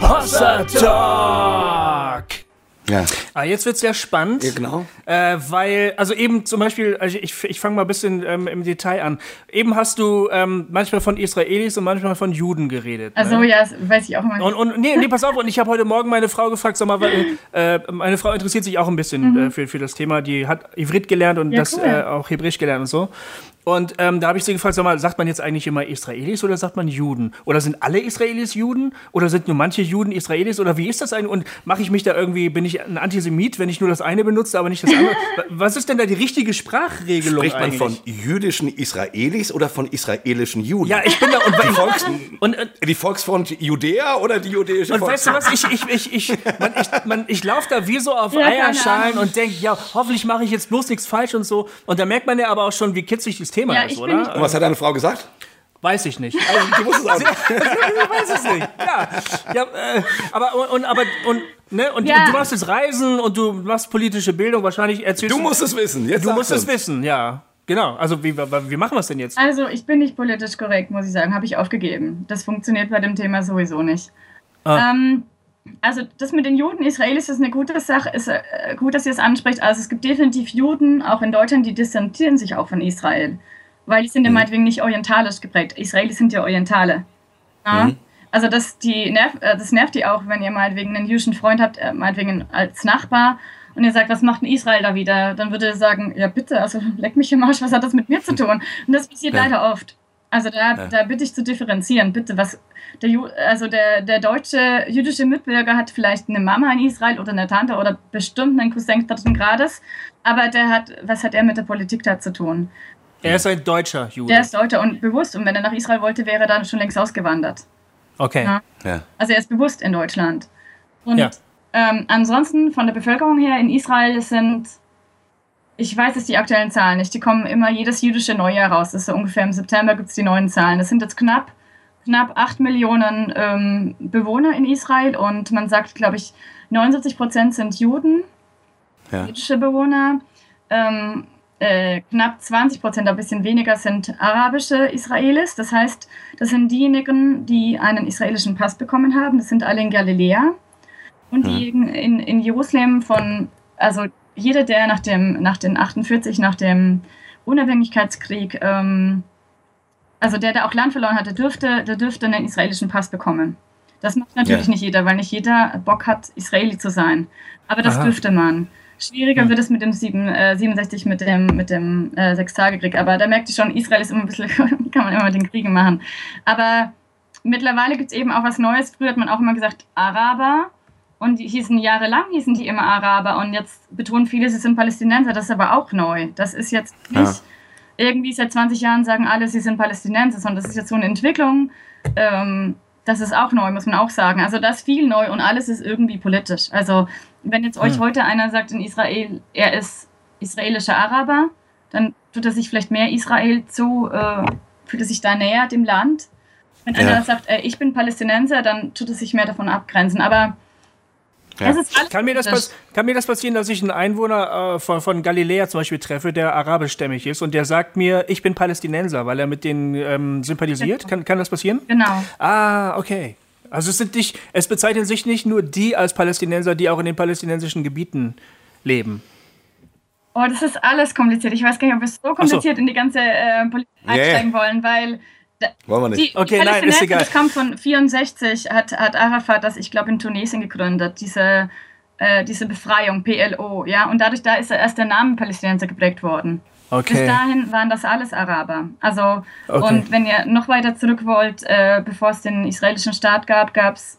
Hossa Talk! Ja. Ah, jetzt wird es sehr spannend. Ja, genau. Äh, weil, also eben zum Beispiel, also ich, ich fange mal ein bisschen ähm, im Detail an. Eben hast du ähm, manchmal von Israelis und manchmal von Juden geredet. Also ne? ja, das weiß ich auch immer. Und, und nee, nee, pass auf, und ich habe heute Morgen meine Frau gefragt, sag mal, weil äh, meine Frau interessiert sich auch ein bisschen mhm. äh, für, für das Thema. Die hat Ivrit gelernt und ja, das cool. äh, auch Hebräisch gelernt und so. Und ähm, da habe ich sie gefragt, sag mal, sagt man jetzt eigentlich immer Israelis oder sagt man Juden? Oder sind alle Israelis Juden? Oder sind nur manche Juden Israelis? Oder wie ist das eigentlich? Und mache ich mich da irgendwie, bin ich ein Antisemit, wenn ich nur das eine benutze, aber nicht das andere? Was ist denn da die richtige Sprachregelung Spricht man eigentlich? von jüdischen Israelis oder von israelischen Juden? Ja, ich bin da... Und, die, Volks, und, und, die Volksfront Judäa oder die jüdische Und weißt du was, ich, ich, ich, ich, man, ich, man, ich laufe da wie so auf ja, Eierschalen und denke, ja, hoffentlich mache ich jetzt bloß nichts falsch und so. Und da merkt man ja aber auch schon, wie kitzig das Thema ja, ist, oder? Und was hat deine Frau gesagt? Weiß ich nicht. Also, die wusste es auch nicht. ich weiß es nicht. Ja, ja äh, aber und aber und ne und, ja. und, du machst jetzt Reisen und du machst politische Bildung. Wahrscheinlich erzählst du. Du musst es wissen. Jetzt du musst es wissen. Ja. Genau, also wie, wie machen wir es denn jetzt? Also ich bin nicht politisch korrekt, muss ich sagen, habe ich aufgegeben. Das funktioniert bei dem Thema sowieso nicht. Ah. Ähm, also das mit den Juden Israelis ist eine gute Sache, ist äh, gut, dass ihr es anspricht. Also es gibt definitiv Juden, auch in Deutschland, die distanzieren sich auch von Israel weil die sind ja mhm. meinetwegen nicht orientalisch geprägt. Israelis sind ja Orientale. Ja? Mhm. Also das, die nerv, äh, das nervt die auch, wenn ihr meinetwegen einen jüdischen Freund habt, äh, meinetwegen als Nachbar, und ihr sagt, was macht denn Israel da wieder? Dann würde er sagen, ja bitte, also leck mich im Arsch, was hat das mit mir zu tun? Und das passiert ja. leider oft. Also da, ja. da bitte ich zu differenzieren. Bitte, was der, also der, der deutsche jüdische Mitbürger hat vielleicht eine Mama in Israel oder eine Tante oder bestimmt einen Cousin dritten Grades, aber der hat, was hat er mit der Politik da zu tun? Er ist ein deutscher Jude. Der ist Deutscher und bewusst. Und wenn er nach Israel wollte, wäre er dann schon längst ausgewandert. Okay. Ja. Ja. Also er ist bewusst in Deutschland. Und ja. ähm, ansonsten von der Bevölkerung her in Israel sind, ich weiß jetzt die aktuellen Zahlen nicht, die kommen immer jedes jüdische Neujahr raus. Das ist so ungefähr im September gibt es die neuen Zahlen. Das sind jetzt knapp, knapp 8 Millionen ähm, Bewohner in Israel und man sagt, glaube ich, 79 Prozent sind Juden, ja. jüdische Bewohner. Ähm, äh, knapp 20 Prozent, ein bisschen weniger, sind arabische Israelis. Das heißt, das sind diejenigen, die einen israelischen Pass bekommen haben. Das sind alle in Galiläa. Und die hm. in, in Jerusalem von, also jeder, der nach, dem, nach den 48, nach dem Unabhängigkeitskrieg, ähm, also der, der auch Land verloren hatte, dürfte, der dürfte einen israelischen Pass bekommen. Das macht natürlich ja. nicht jeder, weil nicht jeder Bock hat, Israeli zu sein. Aber das Aha. dürfte man. Schwieriger hm. wird es mit dem 7, äh, 67 mit dem, mit dem äh, Sechstagekrieg. Aber da merkt ihr schon, Israel ist immer ein bisschen, kann man immer mit den Kriegen machen. Aber mittlerweile gibt es eben auch was Neues. Früher hat man auch immer gesagt Araber. Und die hießen jahrelang hießen die immer Araber. Und jetzt betonen viele, sie sind Palästinenser. Das ist aber auch neu. Das ist jetzt nicht ja. irgendwie seit 20 Jahren sagen alle, sie sind Palästinenser, sondern das ist jetzt so eine Entwicklung. Ähm, das ist auch neu, muss man auch sagen. Also das ist viel neu und alles ist irgendwie politisch. Also wenn jetzt euch hm. heute einer sagt in Israel, er ist israelischer Araber, dann tut er sich vielleicht mehr Israel zu, äh, fühlt er sich da näher dem Land. Wenn ja. einer sagt, äh, ich bin Palästinenser, dann tut er sich mehr davon abgrenzen. Aber ja. Kann, mir das kann mir das passieren, dass ich einen Einwohner äh, von, von Galiläa zum Beispiel treffe, der arabischstämmig ist und der sagt mir, ich bin Palästinenser, weil er mit denen ähm, sympathisiert? Genau. Kann, kann das passieren? Genau. Ah, okay. Also es sind nicht, es bezeichnen sich nicht nur die als Palästinenser, die auch in den palästinensischen Gebieten leben. Oh, das ist alles kompliziert. Ich weiß gar nicht, ob wir so kompliziert so. in die ganze äh, Politik yeah. einsteigen wollen, weil wollen wir nicht. Die, okay, die nein, ist egal. Das kam von 64, hat, hat Arafat das, ich glaube, in Tunesien gegründet, diese, äh, diese Befreiung, PLO, ja, und dadurch, da ist erst der Name Palästinenser geprägt worden. Okay. Bis dahin waren das alles Araber. Also, okay. und wenn ihr noch weiter zurück wollt, äh, bevor es den israelischen Staat gab, gab es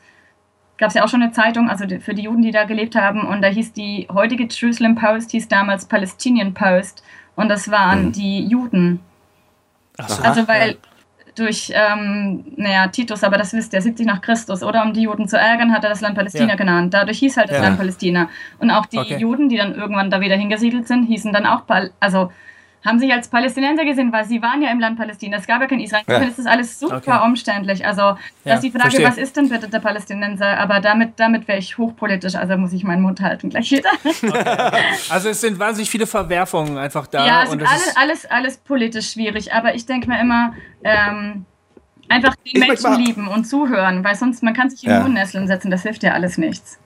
gab es ja auch schon eine Zeitung, also für die Juden, die da gelebt haben. Und da hieß die heutige Jerusalem Post, hieß damals Palestinian Post. Und das waren hm. die Juden. So. Also weil ja. Durch, ähm, naja, Titus, aber das wisst ihr, 70 nach Christus, oder um die Juden zu ärgern, hat er das Land Palästina ja. genannt. Dadurch hieß halt das ja. Land Palästina. Und auch die okay. Juden, die dann irgendwann da wieder hingesiedelt sind, hießen dann auch, also haben sich als Palästinenser gesehen, weil sie waren ja im Land Palästina. Es gab ja kein Israel. Ja. Das ist alles super okay. umständlich. Also das ist die Frage, verstehe. was ist denn bitte der Palästinenser? Aber damit, damit wäre ich hochpolitisch. Also muss ich meinen Mund halten gleich wieder. Okay. Also es sind wahnsinnig viele Verwerfungen einfach da. Ja, es ist alles, alles, alles politisch schwierig. Aber ich denke mir immer, ähm, einfach die Menschen lieben und zuhören, weil sonst man kann sich in ja. Wohnnesseln setzen. Das hilft ja alles nichts.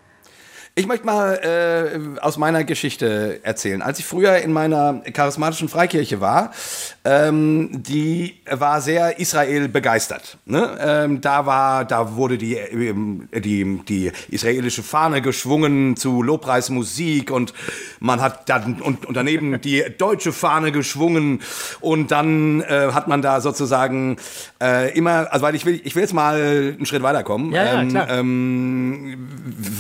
Ich möchte mal äh, aus meiner Geschichte erzählen. Als ich früher in meiner charismatischen Freikirche war, ähm, die war sehr Israel begeistert. Ne? Ähm, da war, da wurde die, ähm, die, die israelische Fahne geschwungen zu Lobpreismusik und man hat dann und, und daneben die deutsche Fahne geschwungen und dann äh, hat man da sozusagen äh, immer, also weil ich will, ich will jetzt mal einen Schritt weiterkommen. Ja, ja, klar. Ähm,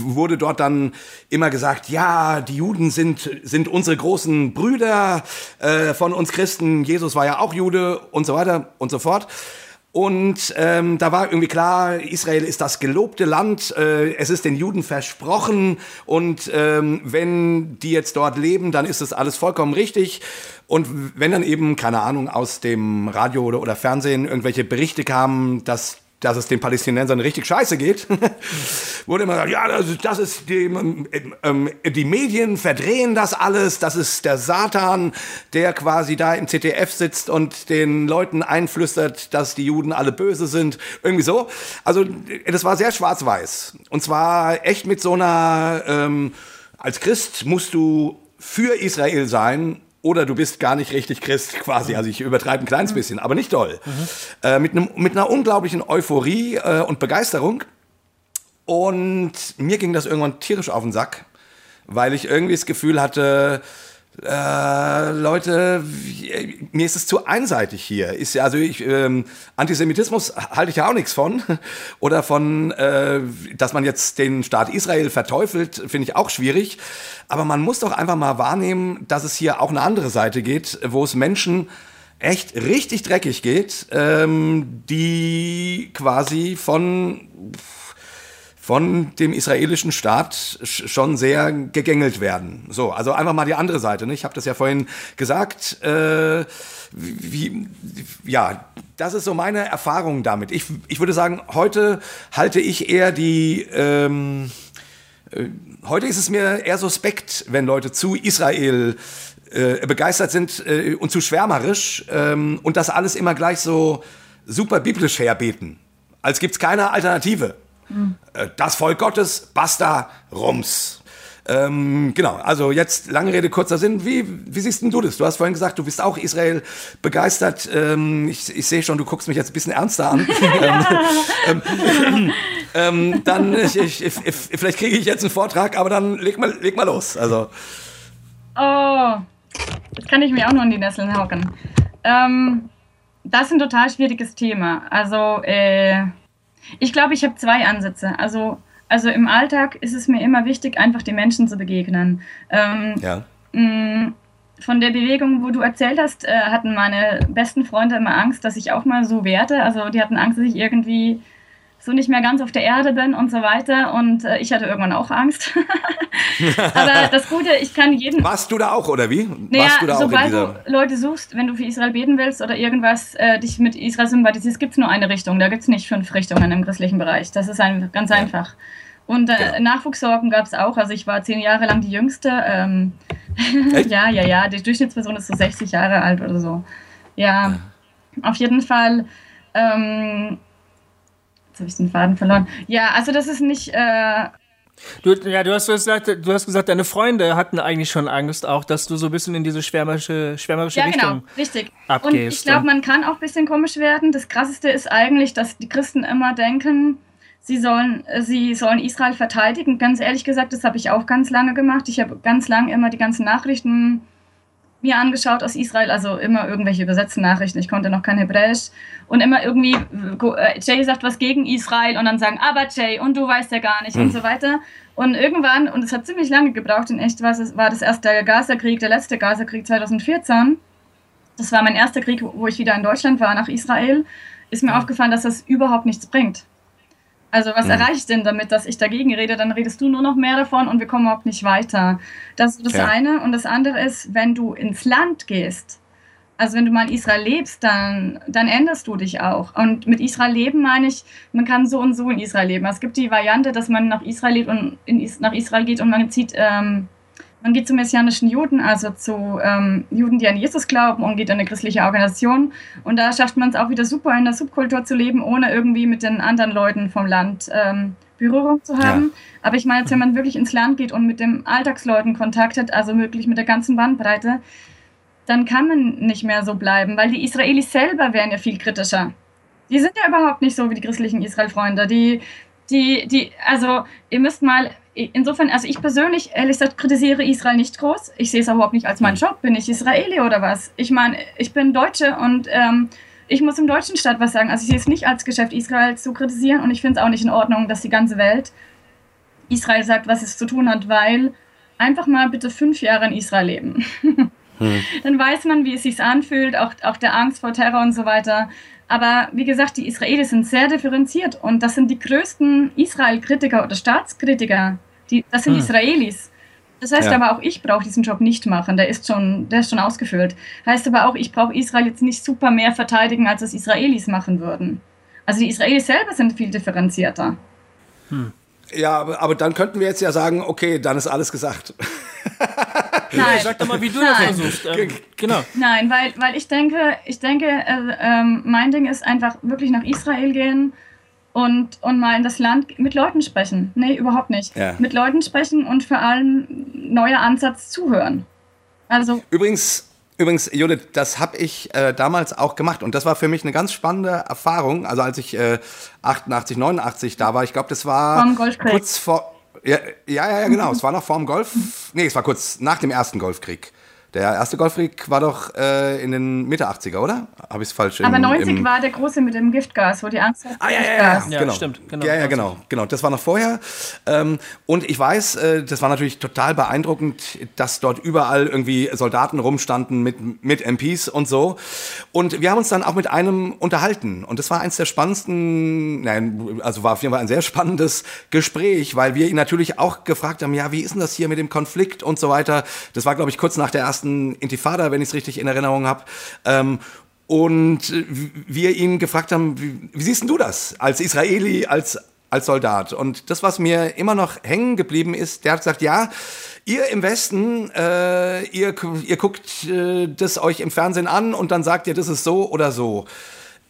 wurde dort dann immer gesagt, ja, die Juden sind, sind unsere großen Brüder äh, von uns Christen, Jesus war ja auch Jude und so weiter und so fort. Und ähm, da war irgendwie klar, Israel ist das gelobte Land, äh, es ist den Juden versprochen und ähm, wenn die jetzt dort leben, dann ist das alles vollkommen richtig. Und wenn dann eben, keine Ahnung, aus dem Radio oder, oder Fernsehen irgendwelche Berichte kamen, dass dass es den Palästinensern richtig scheiße geht, wurde immer gesagt, ja, das, das ist die, ähm, die Medien verdrehen das alles, das ist der Satan, der quasi da im ZDF sitzt und den Leuten einflüstert, dass die Juden alle böse sind, irgendwie so. Also das war sehr schwarz-weiß und zwar echt mit so einer, ähm, als Christ musst du für Israel sein oder du bist gar nicht richtig Christ quasi. Also ich übertreibe ein kleines bisschen, aber nicht doll. Mhm. Äh, mit, einem, mit einer unglaublichen Euphorie äh, und Begeisterung. Und mir ging das irgendwann tierisch auf den Sack, weil ich irgendwie das Gefühl hatte, äh, Leute, mir ist es zu einseitig hier. Ist ja also ich, ähm, Antisemitismus halte ich ja auch nichts von oder von, äh, dass man jetzt den Staat Israel verteufelt, finde ich auch schwierig. Aber man muss doch einfach mal wahrnehmen, dass es hier auch eine andere Seite geht, wo es Menschen echt richtig dreckig geht, ähm, die quasi von von dem israelischen Staat schon sehr gegängelt werden. So, also einfach mal die andere Seite. Ne? Ich habe das ja vorhin gesagt. Äh, wie, ja, das ist so meine Erfahrung damit. Ich, ich würde sagen, heute halte ich eher die. Ähm, äh, heute ist es mir eher suspekt, wenn Leute zu Israel äh, begeistert sind äh, und zu schwärmerisch ähm, und das alles immer gleich so super biblisch herbeten. Als gibt es keine Alternative. Mhm. Das Volk Gottes, basta, rums. Ähm, genau, also jetzt lange Rede, kurzer Sinn. Wie, wie siehst denn du das? Du hast vorhin gesagt, du bist auch Israel begeistert. Ähm, ich, ich sehe schon, du guckst mich jetzt ein bisschen ernster an. ähm, ähm, ähm, dann, ich, ich, ich, vielleicht kriege ich jetzt einen Vortrag, aber dann leg mal, leg mal los. Also. Oh, jetzt kann ich mir auch nur in die Nesseln hocken. Ähm, das ist ein total schwieriges Thema. Also, äh, ich glaube, ich habe zwei Ansätze. Also, also im Alltag ist es mir immer wichtig, einfach den Menschen zu begegnen. Ähm, ja. Mh, von der Bewegung, wo du erzählt hast, äh, hatten meine besten Freunde immer Angst, dass ich auch mal so werde. Also die hatten Angst, dass ich irgendwie so nicht mehr ganz auf der Erde bin und so weiter. Und äh, ich hatte irgendwann auch Angst. Aber das Gute, ich kann jeden. Warst du da auch, oder wie? Naja, Warst du da sobald auch du Leute suchst, wenn du für Israel beten willst oder irgendwas äh, dich mit Israel sympathisierst, gibt es nur eine Richtung. Da gibt es nicht fünf Richtungen im christlichen Bereich. Das ist ein, ganz ja. einfach. Und äh, genau. Nachwuchssorgen gab es auch. Also ich war zehn Jahre lang die Jüngste. Ähm, ja, ja, ja. Die Durchschnittsperson ist so 60 Jahre alt oder so. Ja, ja. auf jeden Fall. Ähm, Jetzt habe ich den Faden verloren. Ja, also das ist nicht. Äh Du, ja, du hast gesagt, du hast gesagt, deine Freunde hatten eigentlich schon Angst, auch, dass du so ein bisschen in diese schwärmerische, schwärmerische ja, Richtung genau, richtig. abgehst. Und ich glaube, man kann auch ein bisschen komisch werden. Das Krasseste ist eigentlich, dass die Christen immer denken, sie sollen, sie sollen Israel verteidigen. Ganz ehrlich gesagt, das habe ich auch ganz lange gemacht. Ich habe ganz lange immer die ganzen Nachrichten mir angeschaut aus Israel, also immer irgendwelche übersetzten Nachrichten. Ich konnte noch kein Hebräisch. Und immer irgendwie, äh, Jay sagt was gegen Israel und dann sagen, aber Jay, und du weißt ja gar nicht hm. und so weiter. Und irgendwann, und es hat ziemlich lange gebraucht, in echt war, es, war das erst der Gaza-Krieg, der letzte Gaza-Krieg 2014. Das war mein erster Krieg, wo ich wieder in Deutschland war, nach Israel. Ist mir mhm. aufgefallen, dass das überhaupt nichts bringt. Also was mhm. erreiche ich denn damit, dass ich dagegen rede? Dann redest du nur noch mehr davon und wir kommen überhaupt nicht weiter. Das ist das ja. eine. Und das andere ist, wenn du ins Land gehst, also wenn du mal in Israel lebst, dann, dann änderst du dich auch. Und mit Israel leben meine ich, man kann so und so in Israel leben. Es gibt die Variante, dass man nach Israel lebt und in, nach Israel geht und man zieht ähm, man geht zu messianischen Juden, also zu ähm, Juden, die an Jesus glauben und geht in eine christliche Organisation. Und da schafft man es auch wieder super, in der Subkultur zu leben, ohne irgendwie mit den anderen Leuten vom Land ähm, Berührung zu haben. Ja. Aber ich meine jetzt, wenn man wirklich ins Land geht und mit den Alltagsleuten Kontakt hat, also wirklich mit der ganzen Bandbreite, dann kann man nicht mehr so bleiben, weil die Israelis selber wären ja viel kritischer. Die sind ja überhaupt nicht so wie die christlichen Israel-Freunde. Die, die, die, also ihr müsst mal insofern, also ich persönlich, ehrlich gesagt, kritisiere Israel nicht groß. Ich sehe es überhaupt nicht als meinen hm. Job. Bin ich Israeli oder was? Ich meine, ich bin Deutsche und ähm, ich muss im deutschen Staat was sagen. Also ich sehe es nicht als Geschäft, Israel zu kritisieren und ich finde es auch nicht in Ordnung, dass die ganze Welt Israel sagt, was es zu tun hat, weil einfach mal bitte fünf Jahre in Israel leben. hm. Dann weiß man, wie es sich anfühlt, auch, auch der Angst vor Terror und so weiter. Aber wie gesagt, die Israelis sind sehr differenziert und das sind die größten Israel-Kritiker oder Staatskritiker. Die, das sind hm. Israelis. Das heißt ja. aber auch, ich brauche diesen Job nicht machen. Der ist schon, der ist schon ausgefüllt. Heißt aber auch, ich brauche Israel jetzt nicht super mehr verteidigen, als es Israelis machen würden. Also die Israelis selber sind viel differenzierter. Hm. Ja, aber, aber dann könnten wir jetzt ja sagen, okay, dann ist alles gesagt. Nein. Sag doch mal, wie du Nein. das versuchst. Ähm, genau. Nein, weil, weil ich denke, ich denke, äh, ähm, mein Ding ist einfach wirklich nach Israel gehen und, und mal in das Land mit Leuten sprechen. Nee, überhaupt nicht. Ja. Mit Leuten sprechen und vor allem neuer Ansatz zuhören. Also. Übrigens, Übrigens, Judith, das habe ich äh, damals auch gemacht und das war für mich eine ganz spannende Erfahrung. Also als ich äh, 88, 89 da war, ich glaube, das war kurz vor ja, ja, ja, genau. es war noch vor dem Golf. Nee, es war kurz nach dem ersten Golfkrieg. Der erste Golfkrieg war doch äh, in den Mitte 80er, oder? Habe ich es falsch? Aber im, 90 im war der große mit dem Giftgas, wo die Angst hat. Ah, ja, ja, ja, ja, genau. stimmt. Genau, ja, ja, genau, genau. Das war noch vorher. Ähm, und ich weiß, äh, das war natürlich total beeindruckend, dass dort überall irgendwie Soldaten rumstanden mit, mit MPs und so. Und wir haben uns dann auch mit einem unterhalten. Und das war eins der spannendsten, nein, also war auf jeden Fall ein sehr spannendes Gespräch, weil wir ihn natürlich auch gefragt haben, ja, wie ist denn das hier mit dem Konflikt und so weiter. Das war, glaube ich, kurz nach der ersten ersten Intifada, wenn ich es richtig in Erinnerung habe. Ähm, und wir ihn gefragt haben, wie, wie siehst du das als Israeli, als, als Soldat? Und das, was mir immer noch hängen geblieben ist, der hat gesagt, ja, ihr im Westen, äh, ihr, ihr guckt äh, das euch im Fernsehen an und dann sagt ihr, das ist so oder so.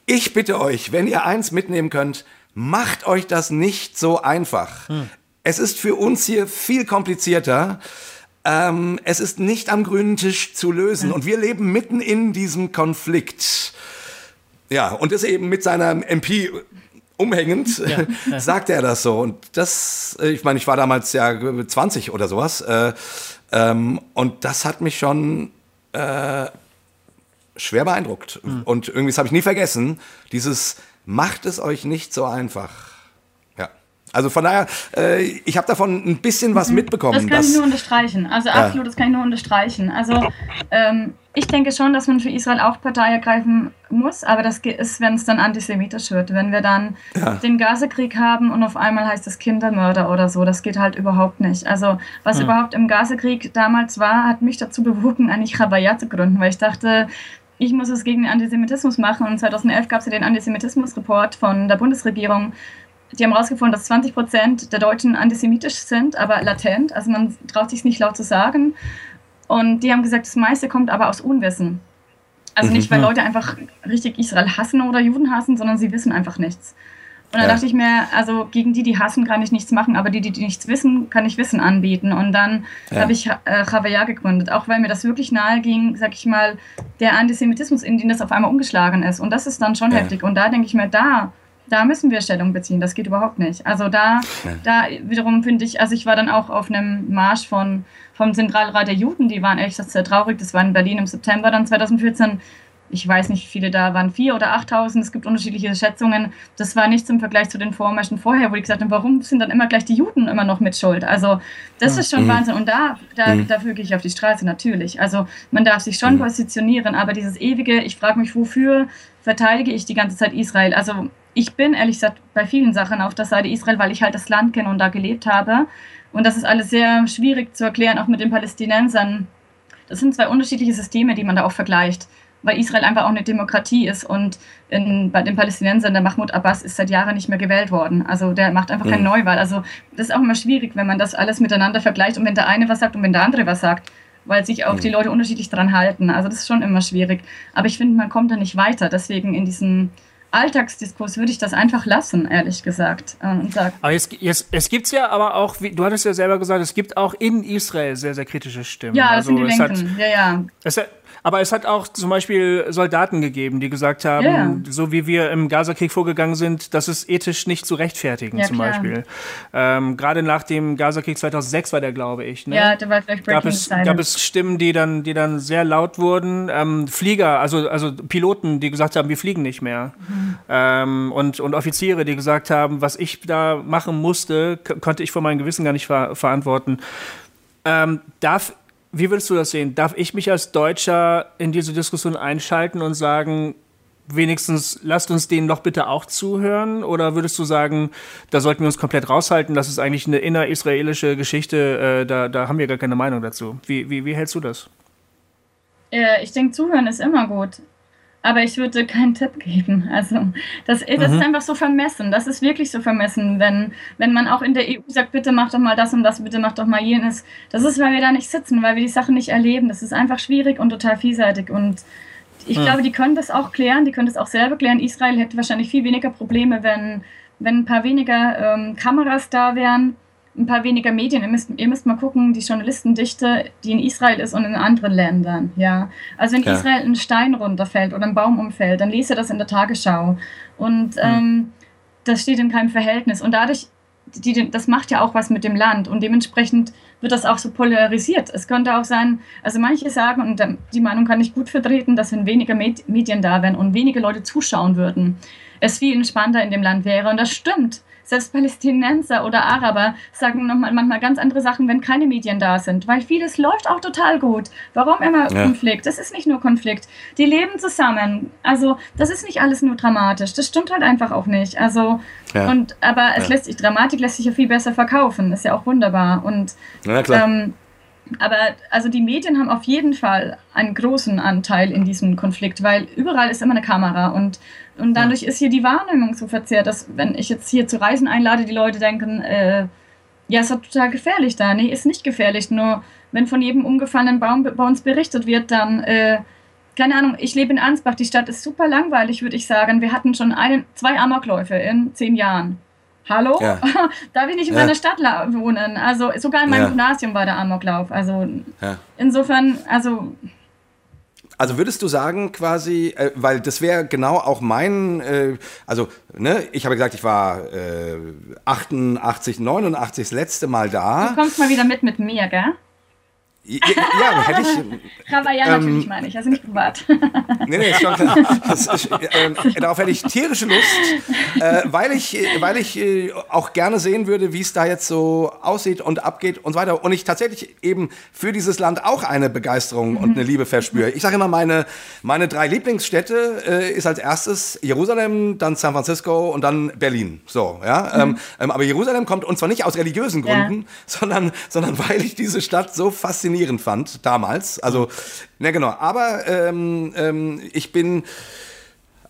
Ich bitte euch, wenn ihr eins mitnehmen könnt, macht euch das nicht so einfach. Hm es ist für uns hier viel komplizierter. Ähm, es ist nicht am grünen Tisch zu lösen. Und wir leben mitten in diesem Konflikt. Ja, und ist eben mit seiner MP umhängend, ja, ja. sagt er das so. Und das, äh, ich meine, ich war damals ja 20 oder sowas. Äh, ähm, und das hat mich schon äh, schwer beeindruckt. Mhm. Und irgendwie, das habe ich nie vergessen, dieses macht es euch nicht so einfach. Also von daher, äh, ich habe davon ein bisschen was mhm. mitbekommen. Das kann ich nur unterstreichen. Also absolut, das kann ich nur unterstreichen. Also ähm, ich denke schon, dass man für Israel auch Partei ergreifen muss, aber das ist, wenn es dann antisemitisch wird. Wenn wir dann ja. den Gazakrieg haben und auf einmal heißt es Kindermörder oder so, das geht halt überhaupt nicht. Also was ja. überhaupt im Gazakrieg damals war, hat mich dazu bewogen, eigentlich Chabaya zu gründen, weil ich dachte, ich muss es gegen den Antisemitismus machen. Und 2011 gab es ja den Antisemitismus-Report von der Bundesregierung, die haben herausgefunden, dass 20 Prozent der Deutschen antisemitisch sind, aber latent. Also man traut sich nicht laut zu sagen. Und die haben gesagt, das meiste kommt aber aus Unwissen. Also nicht, weil mhm. Leute einfach richtig Israel hassen oder Juden hassen, sondern sie wissen einfach nichts. Und dann ja. dachte ich mir, also gegen die, die hassen, kann ich nichts machen, aber die, die, die nichts wissen, kann ich Wissen anbieten. Und dann ja. habe ich äh, Chavaya gegründet, auch weil mir das wirklich nahe ging, sag ich mal, der Antisemitismus, in den das auf einmal umgeschlagen ist. Und das ist dann schon ja. heftig. Und da denke ich mir, da da müssen wir Stellung beziehen. Das geht überhaupt nicht. Also da, ja. da wiederum finde ich, also ich war dann auch auf einem Marsch von, vom Zentralrat der Juden, die waren ehrlich gesagt sehr traurig. Das war in Berlin im September dann 2014 ich weiß nicht, wie viele da waren, vier oder 8.000, es gibt unterschiedliche Schätzungen. Das war nichts im Vergleich zu den Vormärschen vorher, wo ich gesagt habe, warum sind dann immer gleich die Juden immer noch mit Schuld? Also das ja. ist schon mhm. Wahnsinn und da, da mhm. dafür gehe ich auf die Straße, natürlich. Also man darf sich schon mhm. positionieren, aber dieses ewige, ich frage mich, wofür verteidige ich die ganze Zeit Israel? Also ich bin ehrlich gesagt bei vielen Sachen auf der Seite Israel, weil ich halt das Land kenne und da gelebt habe. Und das ist alles sehr schwierig zu erklären, auch mit den Palästinensern. Das sind zwei unterschiedliche Systeme, die man da auch vergleicht weil Israel einfach auch eine Demokratie ist und in, bei den Palästinensern, der Mahmoud Abbas ist seit Jahren nicht mehr gewählt worden. Also der macht einfach mhm. keine Neuwahl. Also das ist auch immer schwierig, wenn man das alles miteinander vergleicht und wenn der eine was sagt und wenn der andere was sagt, weil sich auch mhm. die Leute unterschiedlich daran halten. Also das ist schon immer schwierig. Aber ich finde, man kommt da nicht weiter. Deswegen in diesem Alltagsdiskurs würde ich das einfach lassen, ehrlich gesagt. Und sag, aber es, es, es gibt ja aber auch, wie, du hattest ja selber gesagt, es gibt auch in Israel sehr, sehr kritische Stimmen. Ja, das also, sind die Linken. Hat, ja, ja. Es, aber es hat auch zum Beispiel Soldaten gegeben, die gesagt haben, ja. so wie wir im Gazakrieg vorgegangen sind, das ist ethisch nicht zu rechtfertigen, ja, zum klar. Beispiel. Ähm, Gerade nach dem Gazakrieg 2006 war der, glaube ich. Ne? Ja, der war vielleicht gab es, gab es Stimmen, die dann, die dann sehr laut wurden. Ähm, Flieger, also, also Piloten, die gesagt haben, wir fliegen nicht mehr. Mhm. Ähm, und, und Offiziere, die gesagt haben, was ich da machen musste, konnte ich vor meinem Gewissen gar nicht ver verantworten. Ähm, darf wie würdest du das sehen? Darf ich mich als Deutscher in diese Diskussion einschalten und sagen, wenigstens lasst uns denen doch bitte auch zuhören? Oder würdest du sagen, da sollten wir uns komplett raushalten, das ist eigentlich eine innerisraelische Geschichte, äh, da, da haben wir gar keine Meinung dazu? Wie, wie, wie hältst du das? Äh, ich denke, zuhören ist immer gut aber ich würde keinen Tipp geben. Also das, das mhm. ist einfach so vermessen. Das ist wirklich so vermessen, wenn, wenn man auch in der EU sagt, bitte mach doch mal das und das, bitte mach doch mal jenes. Das ist, weil wir da nicht sitzen, weil wir die Sachen nicht erleben. Das ist einfach schwierig und total vielseitig. Und ich mhm. glaube, die können das auch klären, die können das auch selber klären. Israel hätte wahrscheinlich viel weniger Probleme, wenn, wenn ein paar weniger ähm, Kameras da wären ein paar weniger Medien. Ihr müsst, ihr müsst mal gucken, die Journalistendichte, die in Israel ist und in anderen Ländern. Ja. Also wenn ja. Israel ein Stein runterfällt oder ein Baum umfällt, dann lese das in der Tagesschau. Und hm. ähm, das steht in keinem Verhältnis. Und dadurch, die, das macht ja auch was mit dem Land. Und dementsprechend wird das auch so polarisiert. Es könnte auch sein, also manche sagen, und die Meinung kann ich gut vertreten, dass wenn weniger Medien da wären und wenige Leute zuschauen würden, es viel entspannter in dem Land wäre. Und das stimmt. Selbst Palästinenser oder Araber sagen nochmal manchmal ganz andere Sachen, wenn keine Medien da sind, weil vieles läuft auch total gut. Warum immer ja. Konflikt? Das ist nicht nur Konflikt. Die leben zusammen. Also das ist nicht alles nur dramatisch. Das stimmt halt einfach auch nicht. Also ja. und aber es ja. lässt sich Dramatik lässt sich ja viel besser verkaufen. Ist ja auch wunderbar und ja, klar. Ähm, aber also die Medien haben auf jeden Fall einen großen Anteil in diesem Konflikt, weil überall ist immer eine Kamera und, und dadurch ist hier die Wahrnehmung so verzerrt, dass wenn ich jetzt hier zu Reisen einlade, die Leute denken, äh, ja, ist doch total gefährlich da. Nee, ist nicht gefährlich, nur wenn von jedem umgefallenen Baum bei uns berichtet wird, dann, äh, keine Ahnung, ich lebe in Ansbach, die Stadt ist super langweilig, würde ich sagen. Wir hatten schon einen, zwei Amokläufe in zehn Jahren hallo, ja. darf ich nicht in ja. meiner Stadt wohnen? Also sogar in meinem ja. Gymnasium war der Amoklauf. Also insofern, also also würdest du sagen quasi, äh, weil das wäre genau auch mein, äh, also ne, ich habe gesagt, ich war äh, 88, 89 das letzte Mal da. Du kommst mal wieder mit mit mir, gell? Ja, hätte ich. Ja, ähm, natürlich meine ich, also nicht privat. nee, nee, ist schon klar. Das, äh, darauf hätte ich tierische Lust, äh, weil ich, weil ich äh, auch gerne sehen würde, wie es da jetzt so aussieht und abgeht und so weiter. Und ich tatsächlich eben für dieses Land auch eine Begeisterung mhm. und eine Liebe verspüre. Ich sage immer, meine, meine drei Lieblingsstädte äh, ist als erstes Jerusalem, dann San Francisco und dann Berlin. So, ja. Mhm. Ähm, ähm aber Jerusalem kommt und zwar nicht aus religiösen Gründen, ja. sondern, sondern weil ich diese Stadt so fasziniert faszinierend fand damals. Also, ne genau. Aber ähm, ähm, ich bin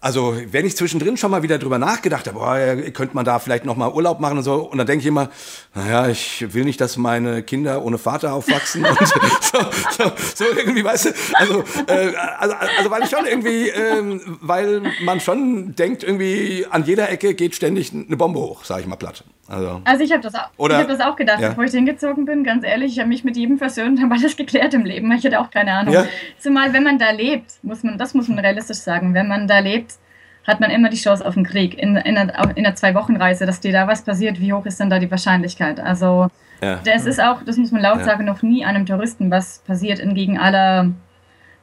also, wenn ich zwischendrin schon mal wieder drüber nachgedacht habe, boah, könnte man da vielleicht noch mal Urlaub machen und so, und dann denke ich immer, naja, ich will nicht, dass meine Kinder ohne Vater aufwachsen. und so, so, so, irgendwie, weißt du, also, äh, also, also, weil ich schon irgendwie, äh, weil man schon denkt, irgendwie an jeder Ecke geht ständig eine Bombe hoch, sage ich mal platt. Also, also ich habe das, auch, hab das auch gedacht, ja. bevor ich hingezogen bin, ganz ehrlich, ich habe mich mit jedem versöhnt, habe alles geklärt im Leben. Ich hatte auch keine Ahnung. Ja. Zumal, wenn man da lebt, muss man, das muss man realistisch sagen, wenn man da lebt, hat man immer die Chance auf einen Krieg. In, in, einer, in einer Zwei-Wochen-Reise, dass dir da was passiert, wie hoch ist denn da die Wahrscheinlichkeit? Also, ja. es ist auch, das muss man laut sagen, noch nie einem Touristen was passiert, entgegen aller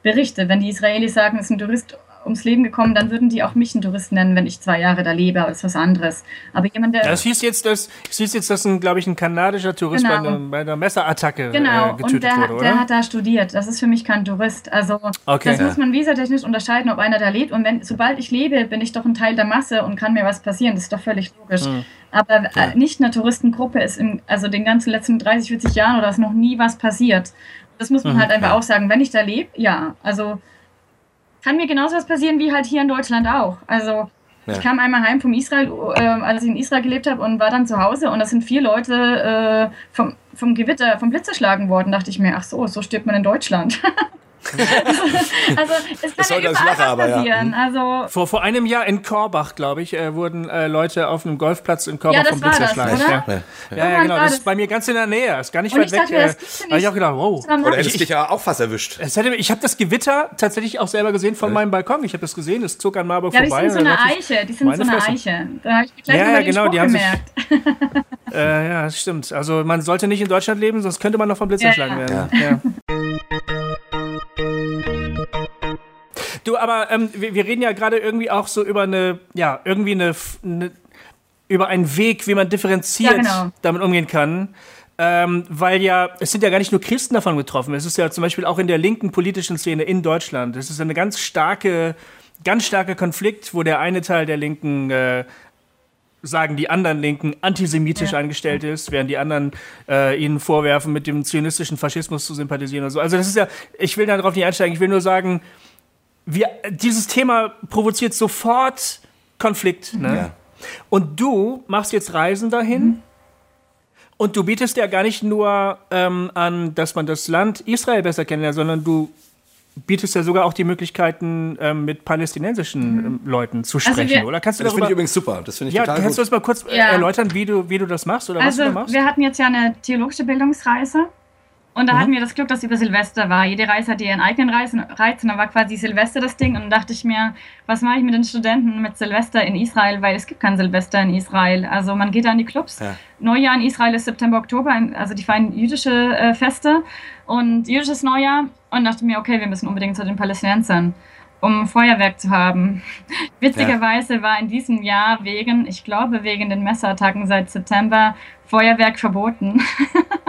Berichte. Wenn die Israelis sagen, es ist ein Tourist ums Leben gekommen, dann würden die auch mich einen Touristen nennen, wenn ich zwei Jahre da lebe, aber das ist was anderes. Aber jemand, der. Das hieß jetzt, dass, das hieß jetzt, dass ein, glaube ich, ein kanadischer Tourist genau. bei, einer, bei einer Messerattacke genau. äh, getötet und der, wurde, oder? der hat da studiert. Das ist für mich kein Tourist. Also, okay. das ja. muss man visatechnisch unterscheiden, ob einer da lebt. Und wenn, sobald ich lebe, bin ich doch ein Teil der Masse und kann mir was passieren. Das ist doch völlig logisch. Mhm. Aber äh, ja. nicht eine Touristengruppe ist in, also den ganzen letzten 30, 40 Jahren oder ist noch nie was passiert. Das muss man mhm. halt einfach auch sagen. Wenn ich da lebe, ja. Also, kann mir genauso was passieren wie halt hier in Deutschland auch. Also ja. ich kam einmal heim vom Israel, äh, als ich in Israel gelebt habe und war dann zu Hause und da sind vier Leute äh, vom, vom Gewitter, vom Blitz erschlagen worden. Dachte ich mir, ach so, so stirbt man in Deutschland. also es kann ja überall lache, aber, passieren. Ja. Also, vor, vor einem Jahr in Korbach, glaube ich, äh, wurden äh, Leute auf einem Golfplatz in Korbach ja, vom Blitz erschlagen. Ja. Ja. ja, ja, genau. Das ist bei mir ganz in der Nähe. Ist gar nicht weit weg. Dachte, äh, habe ich auch gedacht, wow. Oder hättest dich ja auch fast erwischt. Hätte, ich habe das Gewitter tatsächlich auch selber gesehen von meinem Balkon. Ich habe das gesehen, es zog an Marburg vorbei. Die sind so eine Eiche. Die sind so eine Eiche. Da habe ich gleich ja, ja, genau, die haben gemerkt. Sich, äh, ja, das stimmt. Also man sollte nicht in Deutschland leben, sonst könnte man noch vom Blitz erschlagen werden. Ja. Du, aber ähm, wir, wir, reden ja gerade irgendwie auch so über eine, ja, irgendwie eine, eine über einen Weg, wie man differenziert ja, genau. damit umgehen kann. Ähm, weil ja, es sind ja gar nicht nur Christen davon betroffen. Es ist ja zum Beispiel auch in der linken politischen Szene in Deutschland. Es ist eine ganz starke, ganz starker Konflikt, wo der eine Teil der Linken äh, sagen die anderen Linken antisemitisch ja. eingestellt ist, während die anderen äh, ihnen vorwerfen, mit dem zionistischen Faschismus zu sympathisieren und so. Also das ist ja, ich will darauf nicht einsteigen, ich will nur sagen, wir, dieses Thema provoziert sofort Konflikt. Ne? Ja. Und du machst jetzt Reisen dahin. Mhm. Und du bietest ja gar nicht nur ähm, an, dass man das Land Israel besser kennenlernt, sondern du bietest ja sogar auch die Möglichkeiten, ähm, mit palästinensischen mhm. Ähm, Leuten zu sprechen, also wir, oder? Kannst du das finde ich übrigens super. Das finde ich ja, total kannst gut. du das mal kurz ja. erläutern, wie du, wie du das machst oder also, was du da machst? Wir hatten jetzt ja eine theologische Bildungsreise und da mhm. hatten wir das Glück, dass über Silvester war. Jede Reise hatte ihren eigenen Reiz und dann war quasi Silvester das Ding. Und dann dachte ich mir, was mache ich mit den Studenten mit Silvester in Israel? Weil es gibt kein Silvester in Israel. Also man geht da in die Clubs. Ja. Neujahr in Israel ist September, Oktober, also die feiern jüdische äh, Feste und jüdisches Neujahr. Und dachte mir, okay, wir müssen unbedingt zu den Palästinensern um Feuerwerk zu haben. Witzigerweise ja. war in diesem Jahr wegen, ich glaube wegen den Messerattacken seit September, Feuerwerk verboten.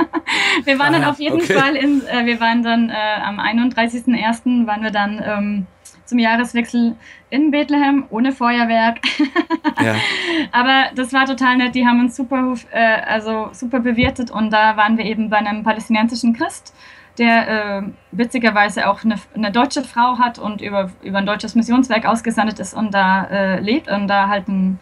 wir waren ah, dann auf jeden okay. Fall in, äh, wir waren dann äh, am 31.01. waren wir dann ähm, zum Jahreswechsel in Bethlehem ohne Feuerwerk. ja. Aber das war total nett. Die haben uns super, äh, also super bewirtet und da waren wir eben bei einem palästinensischen Christ der äh, witzigerweise auch eine, eine, deutsche Frau hat und über, über ein deutsches Missionswerk ausgesandt ist und da äh, lebt und da halt ein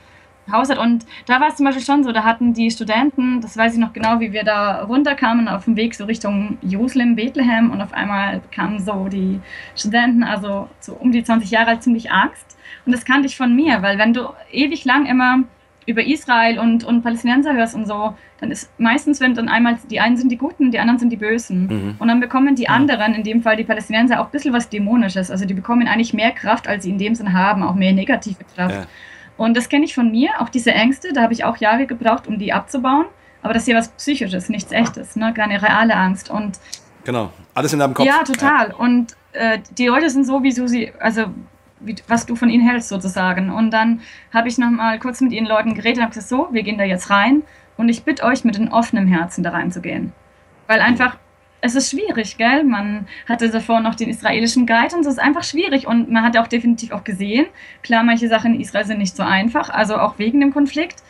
Haus hat. Und da war es zum Beispiel schon so, da hatten die Studenten, das weiß ich noch genau, wie wir da runterkamen auf dem Weg so Richtung Jerusalem, Bethlehem und auf einmal kamen so die Studenten, also so um die 20 Jahre alt, ziemlich Angst. Und das kannte ich von mir, weil wenn du ewig lang immer über Israel und, und Palästinenser hörst und so, dann ist meistens, wenn dann einmal die einen sind die Guten, die anderen sind die Bösen. Mhm. Und dann bekommen die anderen, in dem Fall die Palästinenser, auch ein bisschen was Dämonisches. Also die bekommen eigentlich mehr Kraft, als sie in dem Sinn haben, auch mehr negative Kraft. Ja. Und das kenne ich von mir, auch diese Ängste, da habe ich auch Jahre gebraucht, um die abzubauen. Aber das ist ja was Psychisches, nichts Echtes, ne? keine reale Angst. Und genau, alles in deinem Kopf. Ja, total. Ja. Und äh, die Leute sind so, wie du sie, also wie, was du von ihnen hältst sozusagen. Und dann habe ich nochmal kurz mit ihren Leuten geredet und habe gesagt, so, wir gehen da jetzt rein und ich bitte euch mit einem offenen Herzen da reinzugehen. Weil einfach, es ist schwierig, gell? Man hatte davor noch den israelischen Guide und es ist einfach schwierig und man hat auch definitiv auch gesehen, klar, manche Sachen in Israel sind nicht so einfach, also auch wegen dem Konflikt.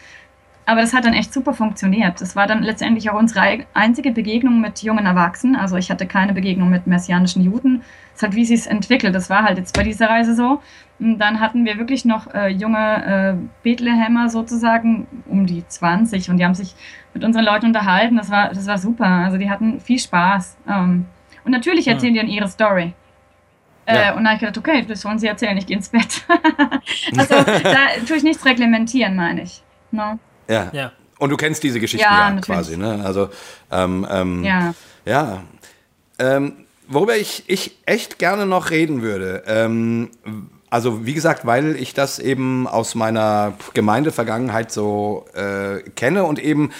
Aber das hat dann echt super funktioniert. Das war dann letztendlich auch unsere einzige Begegnung mit jungen Erwachsenen. Also ich hatte keine Begegnung mit messianischen Juden. Das hat, wie sie es entwickelt. Das war halt jetzt bei dieser Reise so. Und dann hatten wir wirklich noch äh, junge äh, Bethlehemer sozusagen, um die 20. Und die haben sich mit unseren Leuten unterhalten. Das war, das war super. Also die hatten viel Spaß. Ähm, und natürlich erzählen ja. die dann ihre Story. Äh, ja. Und dann habe ich gedacht, okay, das wollen sie erzählen, ich gehe ins Bett. also da tue ich nichts reglementieren, meine ich. No? Ja. ja. Und du kennst diese Geschichte ja, ja quasi, ne? Also, ähm, ähm, ja. Ja. Ähm, worüber ich, ich echt gerne noch reden würde, ähm, also wie gesagt, weil ich das eben aus meiner Gemeindevergangenheit so äh, kenne und eben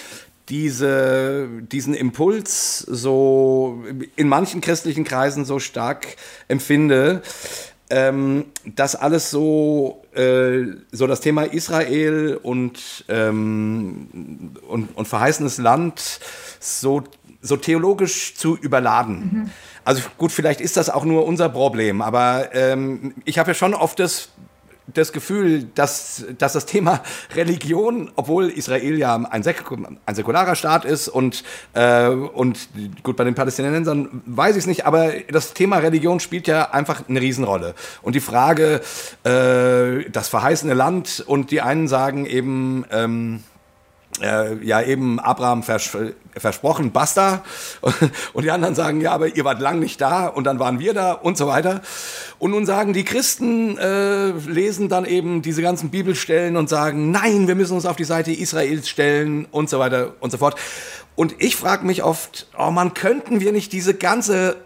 diese, diesen Impuls so in manchen christlichen Kreisen so stark empfinde, ähm, das alles so, äh, so das Thema Israel und, ähm, und, und verheißenes Land so, so theologisch zu überladen. Mhm. Also gut, vielleicht ist das auch nur unser Problem, aber ähm, ich habe ja schon oft das das Gefühl, dass, dass das Thema Religion, obwohl Israel ja ein, Sek ein säkularer Staat ist und, äh, und gut, bei den Palästinensern weiß ich es nicht, aber das Thema Religion spielt ja einfach eine Riesenrolle. Und die Frage, äh, das verheißene Land und die einen sagen eben, ähm, äh, ja eben Abraham vers versprochen, basta. Und die anderen sagen, ja, aber ihr wart lang nicht da und dann waren wir da und so weiter. Und nun sagen die Christen, äh, lesen dann eben diese ganzen Bibelstellen und sagen, nein, wir müssen uns auf die Seite Israels stellen und so weiter und so fort. Und ich frage mich oft, oh man, könnten wir nicht diese ganze,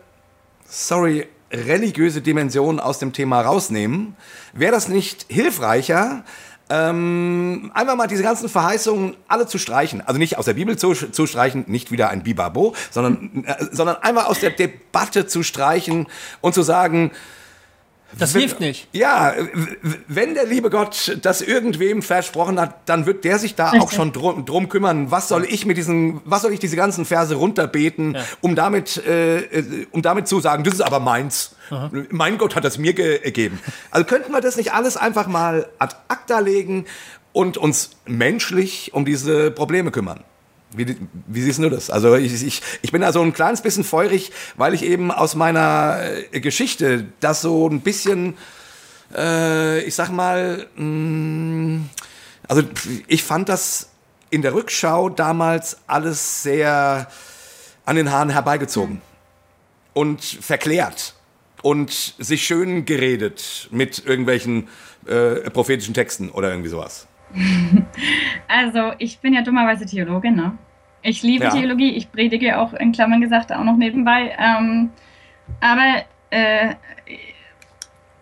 sorry, religiöse Dimension aus dem Thema rausnehmen? Wäre das nicht hilfreicher, ähm, einfach mal diese ganzen Verheißungen alle zu streichen. Also nicht aus der Bibel zu, zu streichen, nicht wieder ein Bibabo, sondern, äh, sondern einfach aus der Debatte zu streichen und zu sagen, das hilft nicht. Ja, wenn der liebe Gott das irgendwem versprochen hat, dann wird der sich da Richtig. auch schon drum, drum, kümmern. Was soll ich mit diesen, was soll ich diese ganzen Verse runterbeten, ja. um damit, äh, äh um damit zu sagen, das ist aber meins. Aha. Mein Gott hat das mir gegeben. Also könnten wir das nicht alles einfach mal ad acta legen und uns menschlich um diese Probleme kümmern? Wie, wie siehst du das? Also ich, ich, ich bin da so ein kleines bisschen feurig, weil ich eben aus meiner äh, Geschichte das so ein bisschen, äh, ich sag mal, mh, mm, also ich fand das in der Rückschau damals alles sehr an den Haaren herbeigezogen und verklärt und sich schön geredet mit irgendwelchen äh, prophetischen Texten oder irgendwie sowas. Also, ich bin ja dummerweise Theologin, ne? Ich liebe ja. Theologie, ich predige auch in Klammern gesagt auch noch nebenbei. Ähm, aber äh,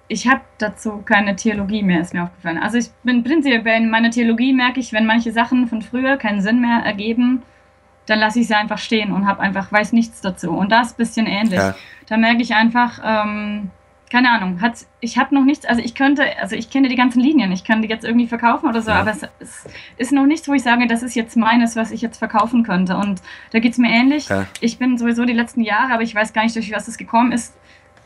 ich habe dazu keine Theologie mehr, ist mir aufgefallen. Also ich bin prinzipiell in meiner Theologie merke ich, wenn manche Sachen von früher keinen Sinn mehr ergeben, dann lasse ich sie einfach stehen und habe einfach weiß nichts dazu. Und das ist ein bisschen ähnlich. Ja. Da merke ich einfach, ähm, keine Ahnung, hat, ich habe noch nichts, also ich könnte, also ich kenne die ganzen Linien, ich kann die jetzt irgendwie verkaufen oder so, ja. aber es, es, ist noch nichts, wo ich sage, das ist jetzt meines, was ich jetzt verkaufen könnte. Und da geht es mir ähnlich. Ja. Ich bin sowieso die letzten Jahre, aber ich weiß gar nicht, durch was es gekommen ist,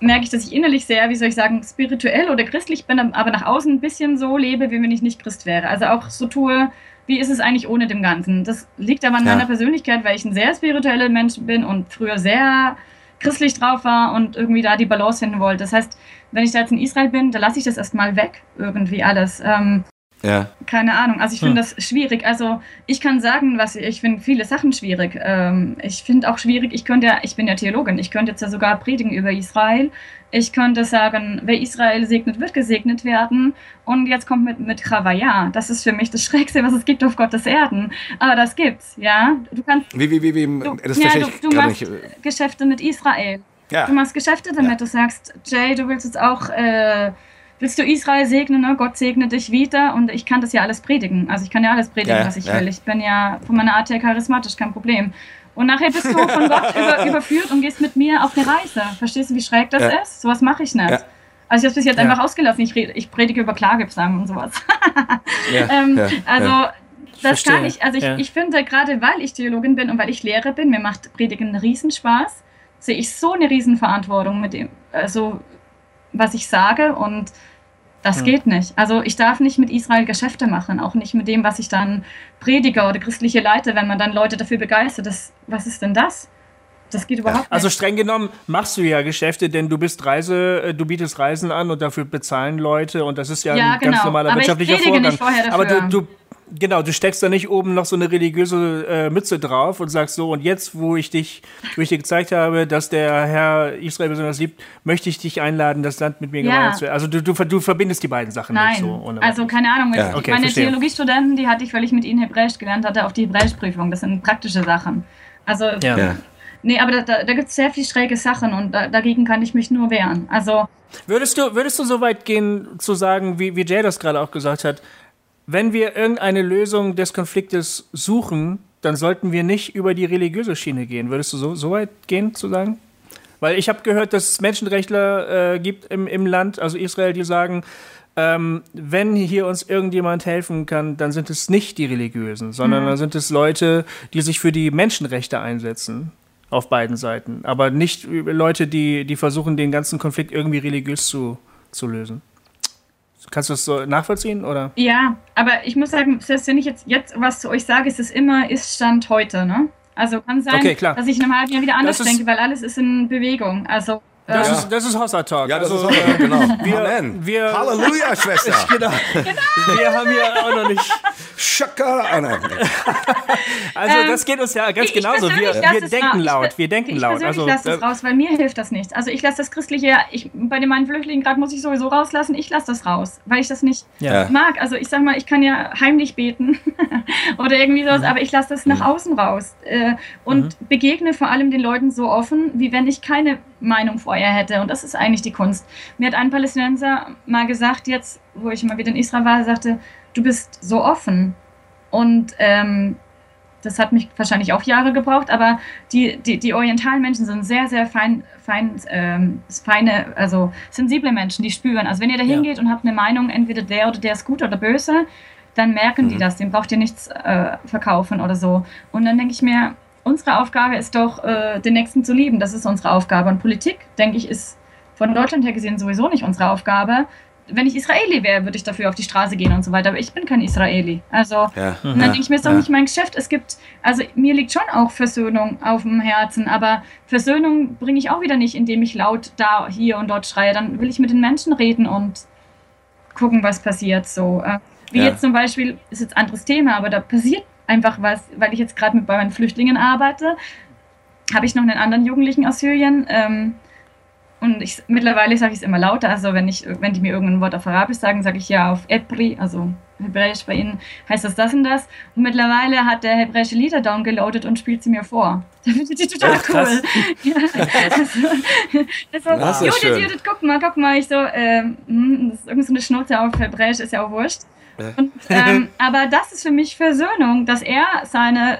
merke ich, dass ich innerlich sehr, wie soll ich sagen, spirituell oder christlich bin, aber nach außen ein bisschen so lebe, wie wenn ich nicht Christ wäre. Also auch so tue, wie ist es eigentlich ohne dem Ganzen? Das liegt aber an ja. meiner Persönlichkeit, weil ich ein sehr spiritueller Mensch bin und früher sehr christlich drauf war und irgendwie da die Balance finden wollte. Das heißt, wenn ich da jetzt in Israel bin, da lasse ich das erstmal weg, irgendwie alles. Ähm Ja. Keine Ahnung. Also ich finde das schwierig. Also ich kann sagen, was ich finde viele Sachen schwierig. Ähm, ich finde auch schwierig. Ich könnte, ja, ich bin ja Theologin. Ich könnte jetzt ja sogar predigen über Israel. Ich könnte sagen, wer Israel segnet, wird gesegnet werden. Und jetzt kommt mit mit Chavaya. Das ist für mich das Schrägste, was es gibt auf Gottes Erden. Aber das gibt's, ja. Du kannst. Wie wie wie wie Du, das ja, verstehe du, ich du machst nicht. Geschäfte mit Israel. Ja. Du machst Geschäfte damit. Du sagst, Jay, du willst jetzt auch, äh, willst du Israel segnen, ne? Gott segne dich wieder. Und ich kann das ja alles predigen. Also ich kann ja alles predigen, Ja, was ich ja. will. Ich bin ja von meiner Art her charismatisch, kein Problem. Und nachher bist du von Gott über, überführt und gehst mit mir auf eine Reise. Verstehst du, wie schräg das Ja. ist? Sowas mache ich nicht. Ja. Also ich habe bis jetzt Ja. einfach ausgelassen. Ich, rede, ich predige über Klagegesang und sowas. Ja, Ähm, ja, also ja. das Verstehe. kann ich, also ich, Ja. ich finde, gerade weil ich Theologin bin und weil ich Lehrer bin, mir macht Predigen einen Riesenspaß, sehe ich so eine Riesenverantwortung mit dem, also was ich sage und das Hm. geht nicht. Also ich darf nicht mit Israel Geschäfte machen, auch nicht mit dem, was ich dann predige oder christliche leite, wenn man dann Leute dafür begeistert. Das, was ist denn das? Das geht überhaupt Also nicht. streng genommen machst du ja Geschäfte, denn du bist Reise, äh, du bietest Reisen an und dafür bezahlen Leute und das ist ja, Ja, ein ganz genau. normaler Aber ich wirtschaftlicher predige Vorgang. nicht vorher Aber du, du genau, du steckst da nicht oben noch so eine religiöse äh, Mütze drauf und sagst so und jetzt, wo ich dich, wo ich dir gezeigt habe, dass der Herr Israel besonders liebt, möchte ich dich einladen, das Land mit mir Ja. gemeinsam zu werden. Also du, du, ver- du verbindest die beiden Sachen Nein, nicht so. ohne also keine Ahnung. Ja. Ich- Okay, meine verstehe. Theologiestudenten, die hatte ich, weil ich mit ihnen Hebräisch gelernt hatte, auf die Hebräischprüfung. Das sind praktische Sachen. Also, ja. Ja. nee, aber da, da, da gibt es sehr viele schräge Sachen und da, dagegen kann ich mich nur wehren. Also, Würdest du, würdest du so weit gehen zu sagen, wie, wie Jay das gerade auch gesagt hat, wenn wir irgendeine Lösung des Konfliktes suchen, dann sollten wir nicht über die religiöse Schiene gehen. Würdest du so, so weit gehen zu sagen? Weil ich habe gehört, dass es Menschenrechtler äh, gibt im, im Land, also Israel, die sagen, ähm, wenn hier uns irgendjemand helfen kann, dann sind es nicht die Religiösen, sondern dann sind es Leute, die sich für die Menschenrechte einsetzen. Auf beiden Seiten. Aber nicht Leute, die, die versuchen, den ganzen Konflikt irgendwie religiös zu, zu lösen. Kannst du das so nachvollziehen? Oder? ja, aber ich muss sagen, selbst wenn ich jetzt, jetzt was zu euch sage, ist es immer Ist-Stand heute, ne? Also kann sein, Okay, dass ich in einem halben Jahr wieder anders denke, weil alles ist in Bewegung. Also, Das, ähm, ist, das ist Hossa Talk. Ja, das also, ist auch, genau. wir- Amen. wir- Halleluja, Schwester. genau. Wir haben hier auch noch nicht. Schaka. Ah, nein. Ähm, Also, das geht uns ja ganz Ich- ich genauso. Wir, lasse wir es denken ra- laut. ich, Wir denken ich laut. persönlich Also, lasse das äh, raus, weil mir hilft das nichts. Also ich lasse das Christliche, ich, bei den meinen Flüchtlingen gerade muss ich sowieso rauslassen, ich lasse das raus, weil ich das nicht Ja. mag. Also ich sag mal, ich kann ja heimlich beten oder irgendwie sowas, aber ich lasse das nach außen raus äh, und begegne vor allem den Leuten so offen, wie wenn ich keine Meinung vorher hätte. Und das ist eigentlich die Kunst. Mir hat ein Palästinenser mal gesagt, jetzt, wo ich mal wieder in Israel war, sagte, du bist so offen. Und ähm, das hat mich wahrscheinlich auch Jahre gebraucht, aber die, die, die orientalen Menschen sind sehr, sehr fein, fein ähm, feine, also sensible Menschen, die spüren. Also wenn ihr da Ja. hingeht und habt eine Meinung, entweder der oder der ist gut oder böse, dann merken die das, dem braucht ihr nichts äh, verkaufen oder so. Und dann denke ich mir, unsere Aufgabe ist doch, äh, den Nächsten zu lieben. Das ist unsere Aufgabe. Und Politik, denke ich, ist von Deutschland her gesehen sowieso nicht unsere Aufgabe. Wenn ich Israeli wäre, würde ich dafür auf die Straße gehen und so weiter. Aber ich bin kein Israeli. Also Ja. und dann denke ich mir, ist doch Ja. nicht mein Geschäft. Es gibt, also mir liegt schon auch Versöhnung auf dem Herzen, aber Versöhnung bringe ich auch wieder nicht, indem ich laut da, hier und dort schreie. Dann will ich mit den Menschen reden und gucken, was passiert. So, äh, wie Ja. jetzt zum Beispiel, ist jetzt ein anderes Thema, aber da passiert einfach was, weil ich jetzt gerade mit bei meinen Flüchtlingen arbeite, habe ich noch einen anderen Jugendlichen aus Syrien. Ähm, und ich, mittlerweile sage ich es immer lauter. Also wenn ich, wenn die mir irgendein Wort auf Arabisch sagen, sage ich ja auf Ebri, also Hebräisch bei ihnen heißt das das und das. Und mittlerweile hat der hebräische Lieder downgeloadet und spielt sie mir vor. Das finde ich total krass. cool. Ja, das war, Das ist Judith, schön. Judith, guck mal, guck mal. Ich so, ähm, hm, das ist irgend so eine Schnurze auf Hebräisch, ist ja auch wurscht. Und, ähm, aber das ist für mich Versöhnung, dass er seine,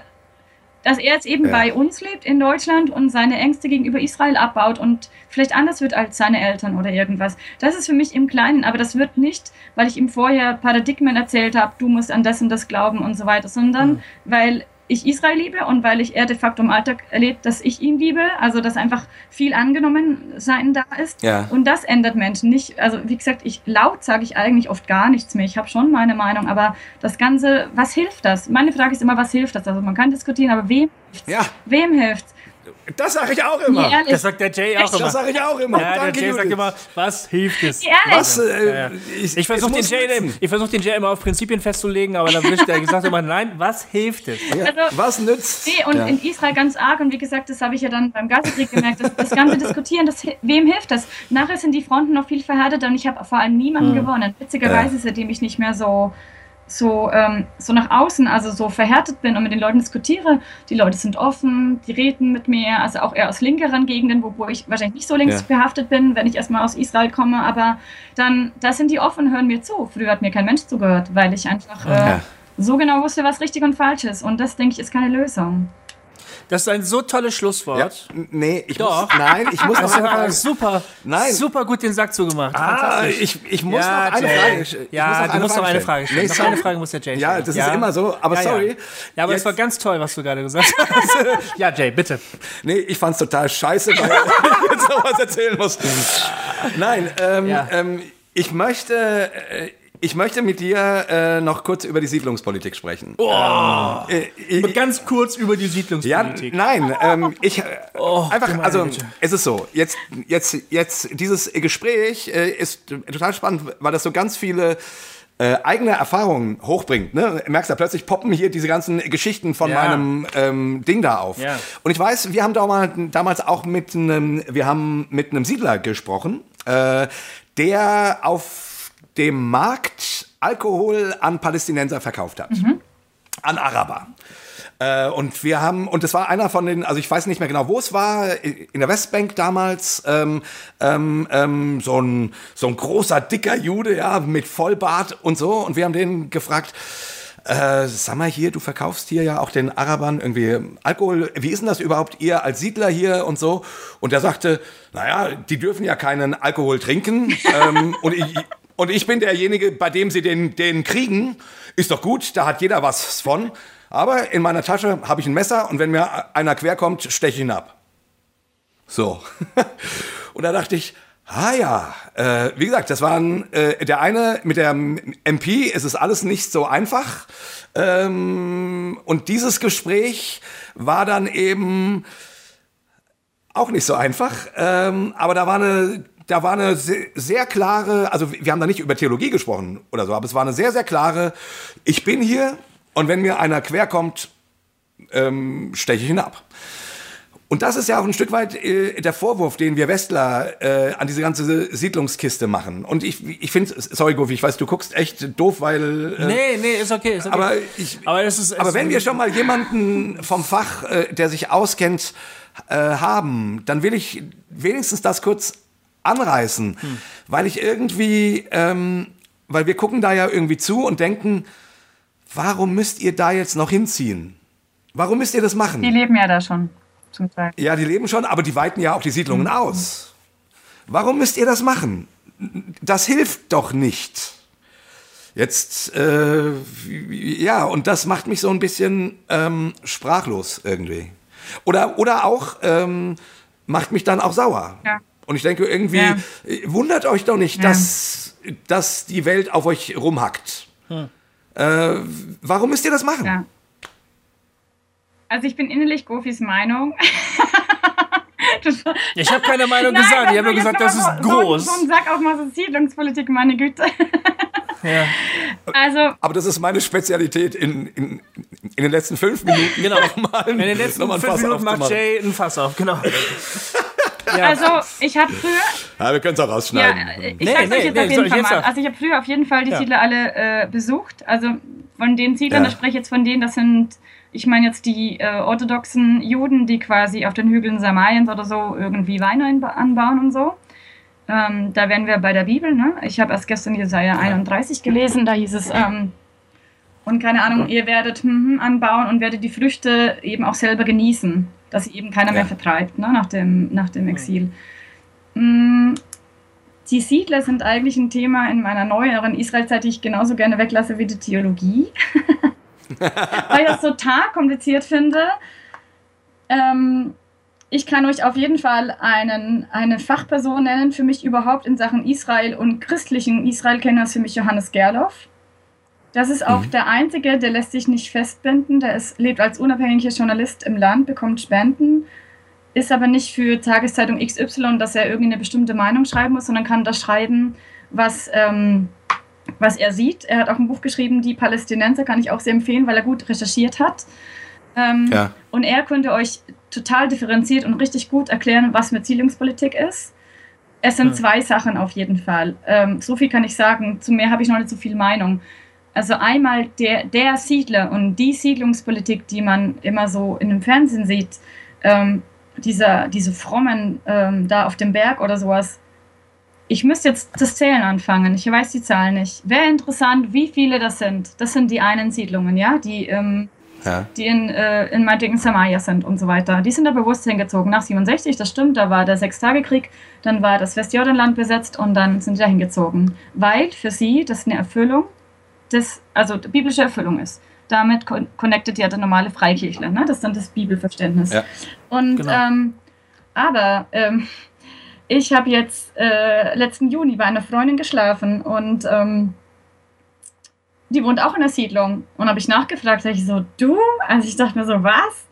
dass er jetzt eben Ja. bei uns lebt in Deutschland und seine Ängste gegenüber Israel abbaut und vielleicht anders wird als seine Eltern oder irgendwas. Das ist für mich im Kleinen, aber das wird nicht, weil ich ihm vorher Paradigmen erzählt habe, du musst an das und das glauben und so weiter, sondern weil ich Israel liebe und weil ich er de facto im Alltag erlebt, dass ich ihn liebe, also dass einfach viel angenommen sein da ist. Ja. Und das ändert Menschen nicht. Also wie gesagt, ich laut sage ich eigentlich oft gar nichts mehr. Ich habe schon meine Meinung, aber das Ganze, was hilft das? Meine Frage ist immer, was hilft das? Also man kann diskutieren, aber wem Ja. Wem hilft's? Das sage ich auch immer. Nee. Das sagt der Jay auch immer. Das sage ich auch immer. Ja, Danke, der Jay sagt Judith. immer, was hilft es? Ehrlich. Was? Äh, Ja, ja. Ich versuche den, Jay, ich versuch den Jay immer auf Prinzipien festzulegen, aber dann wird der gesagt immer, nein, was hilft es? Ja, Also- was nützt? Nee, und ja. in Israel ganz arg. Und wie gesagt, das habe ich ja dann beim Gazakrieg gemerkt. Das, das ganze Diskutieren, das, wem hilft das? Nachher sind die Fronten noch viel verhärteter und ich habe vor allem niemanden gewonnen. Witzigerweise, seitdem ich nicht mehr so, so, ähm, so nach außen, also so verhärtet bin und mit den Leuten diskutiere. Die Leute sind offen, die reden mit mir, also auch eher aus linkeren Gegenden, wo, wo ich wahrscheinlich nicht so links Ja. behaftet bin, wenn ich erstmal aus Israel komme. Aber dann, da sind die offen hören mir zu. Früher hat mir kein Mensch zugehört, weil ich einfach äh, Ja. so genau wusste, was richtig und falsch ist. Und das, denke ich, ist keine Lösung. Das ist ein so tolles Ja, Schlusswort. n- nee, ich Doch. muss, nein, ich muss noch eine super, Nein. super gut den Sack zugemacht. Ah, ich, ich muss Ja, noch eine Jay. Frage ich Ja, muss du musst noch eine. Frage stellen. Nee, noch eine Frage muss der Jay stellen. Ja, das ist immer so, aber Ja, ja. sorry. Ja, aber es war ganz toll, was du gerade gesagt hast. ja, Jay, bitte. Nee, ich fand's total scheiße, weil ich jetzt noch was erzählen muss. Nein, ähm, Ja. ähm, ich möchte, äh, ich möchte mit dir äh, noch kurz über die Siedlungspolitik sprechen. Äh, ich, Ganz kurz über die ja, Siedlungspolitik. nein, ähm, ich äh, einfach, du meine also Güte. es ist so, jetzt, jetzt, jetzt dieses Gespräch äh, ist total spannend, weil das so ganz viele äh, eigene Erfahrungen hochbringt. Ne? Du merkst ja, plötzlich poppen hier diese ganzen Geschichten von Ja. meinem ähm, Ding da auf. Ja. Und ich weiß, wir haben damals, damals auch mit einem, wir haben mit einem Siedler gesprochen, äh, der auf dem Markt Alkohol an Palästinenser verkauft hat. An Araber. Äh, und wir haben, und das war einer von den, also ich weiß nicht mehr genau, wo es war, in der Westbank damals, ähm, ähm, ähm, so, ein, so ein großer, dicker Jude, ja, mit Vollbart und so. Und wir haben den gefragt, äh, sag mal hier, du verkaufst hier ja auch den Arabern irgendwie Alkohol. Wie ist denn das überhaupt, ihr als Siedler hier und so? Und er sagte, naja, die dürfen ja keinen Alkohol trinken. ähm, und, ich, und ich bin derjenige, bei dem sie den, den kriegen. Ist doch gut, da hat jeder was von. Aber in meiner Tasche habe ich ein Messer und wenn mir einer querkommt, steche ich ihn ab. So. und da dachte ich, ah ja, äh, wie gesagt, das waren äh, der eine mit der MP, es ist alles nicht so einfach. Ähm, und dieses Gespräch war dann eben auch nicht so einfach. Ähm, aber da war eine, da war eine sehr, sehr klare, also wir haben da nicht über Theologie gesprochen oder so, aber es war eine sehr, sehr klare, ich bin hier und wenn mir einer querkommt, ähm, steche ich ihn ab. Und das ist ja auch ein Stück weit äh, der Vorwurf, den wir Westler äh, an diese ganze Siedlungskiste machen. Und ich, ich finde, sorry Gofi, ich weiß, du guckst echt doof, weil... Äh, Nee, nee, ist okay. Ist okay. aber ich, aber, das ist, aber ist- wenn wir schon mal jemanden vom Fach, äh, der sich auskennt, äh, haben, dann will ich wenigstens das kurz anreißen, Hm. weil ich irgendwie, ähm, weil wir gucken da ja irgendwie zu und denken, warum müsst ihr da jetzt noch hinziehen? Warum müsst ihr das machen? Die leben ja da schon zum Teil. Ja, die leben schon, aber die weiten ja auch die Siedlungen aus. Warum müsst ihr das machen? Das hilft doch nicht. Jetzt, äh, ja, und das macht mich so ein bisschen ähm, sprachlos irgendwie. Oder, oder auch ähm, macht mich dann auch sauer. Ja. Und ich denke irgendwie, Ja. wundert euch doch nicht, Ja. dass, dass die Welt auf euch rumhackt. Äh, warum müsst ihr das machen? Ja. Also ich bin innerlich Gofis Meinung. Ich habe keine Meinung Nein, gesagt. Ich habe nur gesagt, das mal ist so- groß. So, so ein Sack auf mal so Siedlungspolitik, meine Güte. Ja. Also, Aber das ist meine Spezialität in, in, in den letzten fünf Minuten. Genau. Nochmal, In den letzten fünf Fass Minuten macht. Jay ein Fass auf. Genau. Ja. also ich habe früher, Ja, wir können es auch ja, rausschneiden. ich Nee, sag's nee, euch jetzt nee, auf jeden ich Fall mal. Also ich habe früher auf jeden Fall die Ja. Siedler alle äh, besucht. Also von den Siedlern, Ja. da spreche ich jetzt von denen, das sind, ich meine jetzt die äh, orthodoxen Juden, die quasi auf den Hügeln Samariens oder so irgendwie Weine anba- anbauen und so. Ähm, da wären wir bei der Bibel. Ne? Ich habe erst gestern Jesaja 31 gelesen, da hieß es, ähm, und keine Ahnung, ihr werdet hm, hm, anbauen und werdet die Früchte eben auch selber genießen, dass sie eben keiner mehr Ja. vertreibt ne? nach, dem, nach dem Exil. Mm, Die Siedler sind eigentlich ein Thema in meiner neueren Israelzeit, die ich genauso gerne weglasse wie die Theologie. Weil ich das total kompliziert finde. Ähm, ich kann euch auf jeden Fall einen, eine Fachperson nennen, für mich überhaupt in Sachen Israel und christlichen Israel-Kenner ist für mich Johannes Gerloff. Das ist auch der Einzige, der lässt sich nicht festbinden. Der ist, lebt als unabhängiger Journalist im Land, bekommt Spenden. ist aber nicht für Tageszeitung XY, dass er irgendeine bestimmte Meinung schreiben muss, sondern kann das schreiben, was, ähm, was er sieht. Er hat auch ein Buch geschrieben, Die Palästinenser, kann ich auch sehr empfehlen, weil er gut recherchiert hat. Ähm, ja. Und er könnte euch total differenziert und richtig gut erklären, was mit Siedlungspolitik ist. Es sind ja. zwei Sachen auf jeden Fall. Ähm, so viel kann ich sagen. Zu mehr habe ich noch nicht so viel Meinung. Also einmal der, der Siedler und die Siedlungspolitik, die man immer so in dem Fernsehen sieht, ähm, dieser, diese Frommen ähm, da auf dem Berg oder sowas. Ich müsste jetzt das Zählen anfangen. Ich weiß die Zahlen nicht. Wäre interessant, wie viele das sind. Das sind die einen Siedlungen, ja, die ähm, ja. die in, äh, in meinetwegen Samaria sind und so weiter. Die sind da bewusst hingezogen. Nach 67, das stimmt, da war der Sechstagekrieg, dann war das Westjordanland besetzt und dann sind sie da hingezogen. Weil für sie das eine Erfüllung, des, also biblische Erfüllung ist. Damit con connectet ja der normale Freikirchler, ne? das ist dann das Bibelverständnis. Ja. Und, genau. ähm, aber ähm, ich habe jetzt äh, letzten Juni bei einer Freundin geschlafen und ähm, die wohnt auch in der Siedlung. Und habe ich nachgefragt, sage ich so, du? Also ich dachte mir so, was?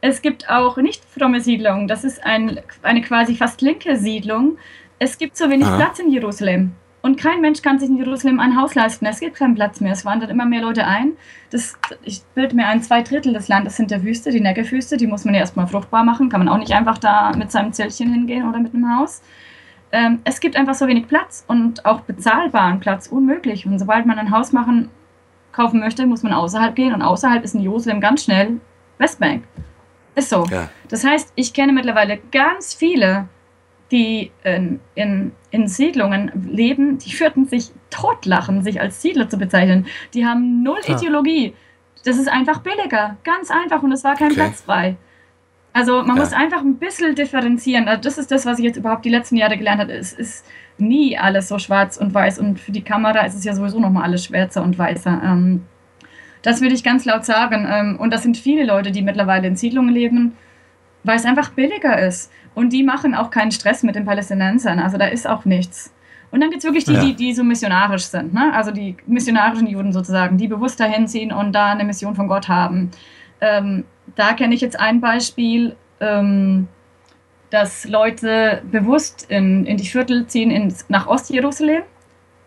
Es gibt auch nicht fromme Siedlungen. Das ist ein, eine quasi fast linke Siedlung. Es gibt so wenig Aha. Platz in Jerusalem. Und kein Mensch kann sich in Jerusalem ein Haus leisten. Es gibt keinen Platz mehr. Es wandern immer mehr Leute ein. Das, ich bilde mir ein, zwei Drittel des Landes sind der Wüste, die Neckewüste. Die muss man ja erstmal fruchtbar machen. Kann man auch nicht einfach da mit seinem Zeltchen hingehen oder mit einem Haus. Ähm, es gibt einfach so wenig Platz und auch bezahlbaren Platz unmöglich. Und sobald man ein Haus machen, kaufen möchte, muss man außerhalb gehen. Und außerhalb ist in Jerusalem ganz schnell Westbank. Ist so. Ja. Das heißt, ich kenne mittlerweile ganz viele, die in, in, in Siedlungen leben, die führten sich totlachen, sich als Siedler zu bezeichnen. Die haben null Klar. Ideologie. Das ist einfach billiger. Ganz einfach. Und es war kein okay. Platz frei. Also man ja. muss einfach ein bisschen differenzieren. Also das ist das, was ich jetzt überhaupt die letzten Jahre gelernt habe. Es ist nie alles so schwarz und weiß und für die Kamera ist es ja sowieso nochmal alles schwärzer und weißer. Ähm, das würde ich ganz laut sagen. Ähm, und das sind viele Leute, die mittlerweile in Siedlungen leben, weil es einfach billiger ist. Und die machen auch keinen Stress mit den Palästinensern. Also da ist auch nichts. Und dann gibt es wirklich die, ja. die, die so missionarisch sind. Ne? Also die missionarischen Juden sozusagen, die bewusst dahin ziehen und da eine Mission von Gott haben. Ähm, da kenne ich jetzt ein Beispiel, ähm, dass Leute bewusst in, in die Viertel ziehen in, nach Ostjerusalem.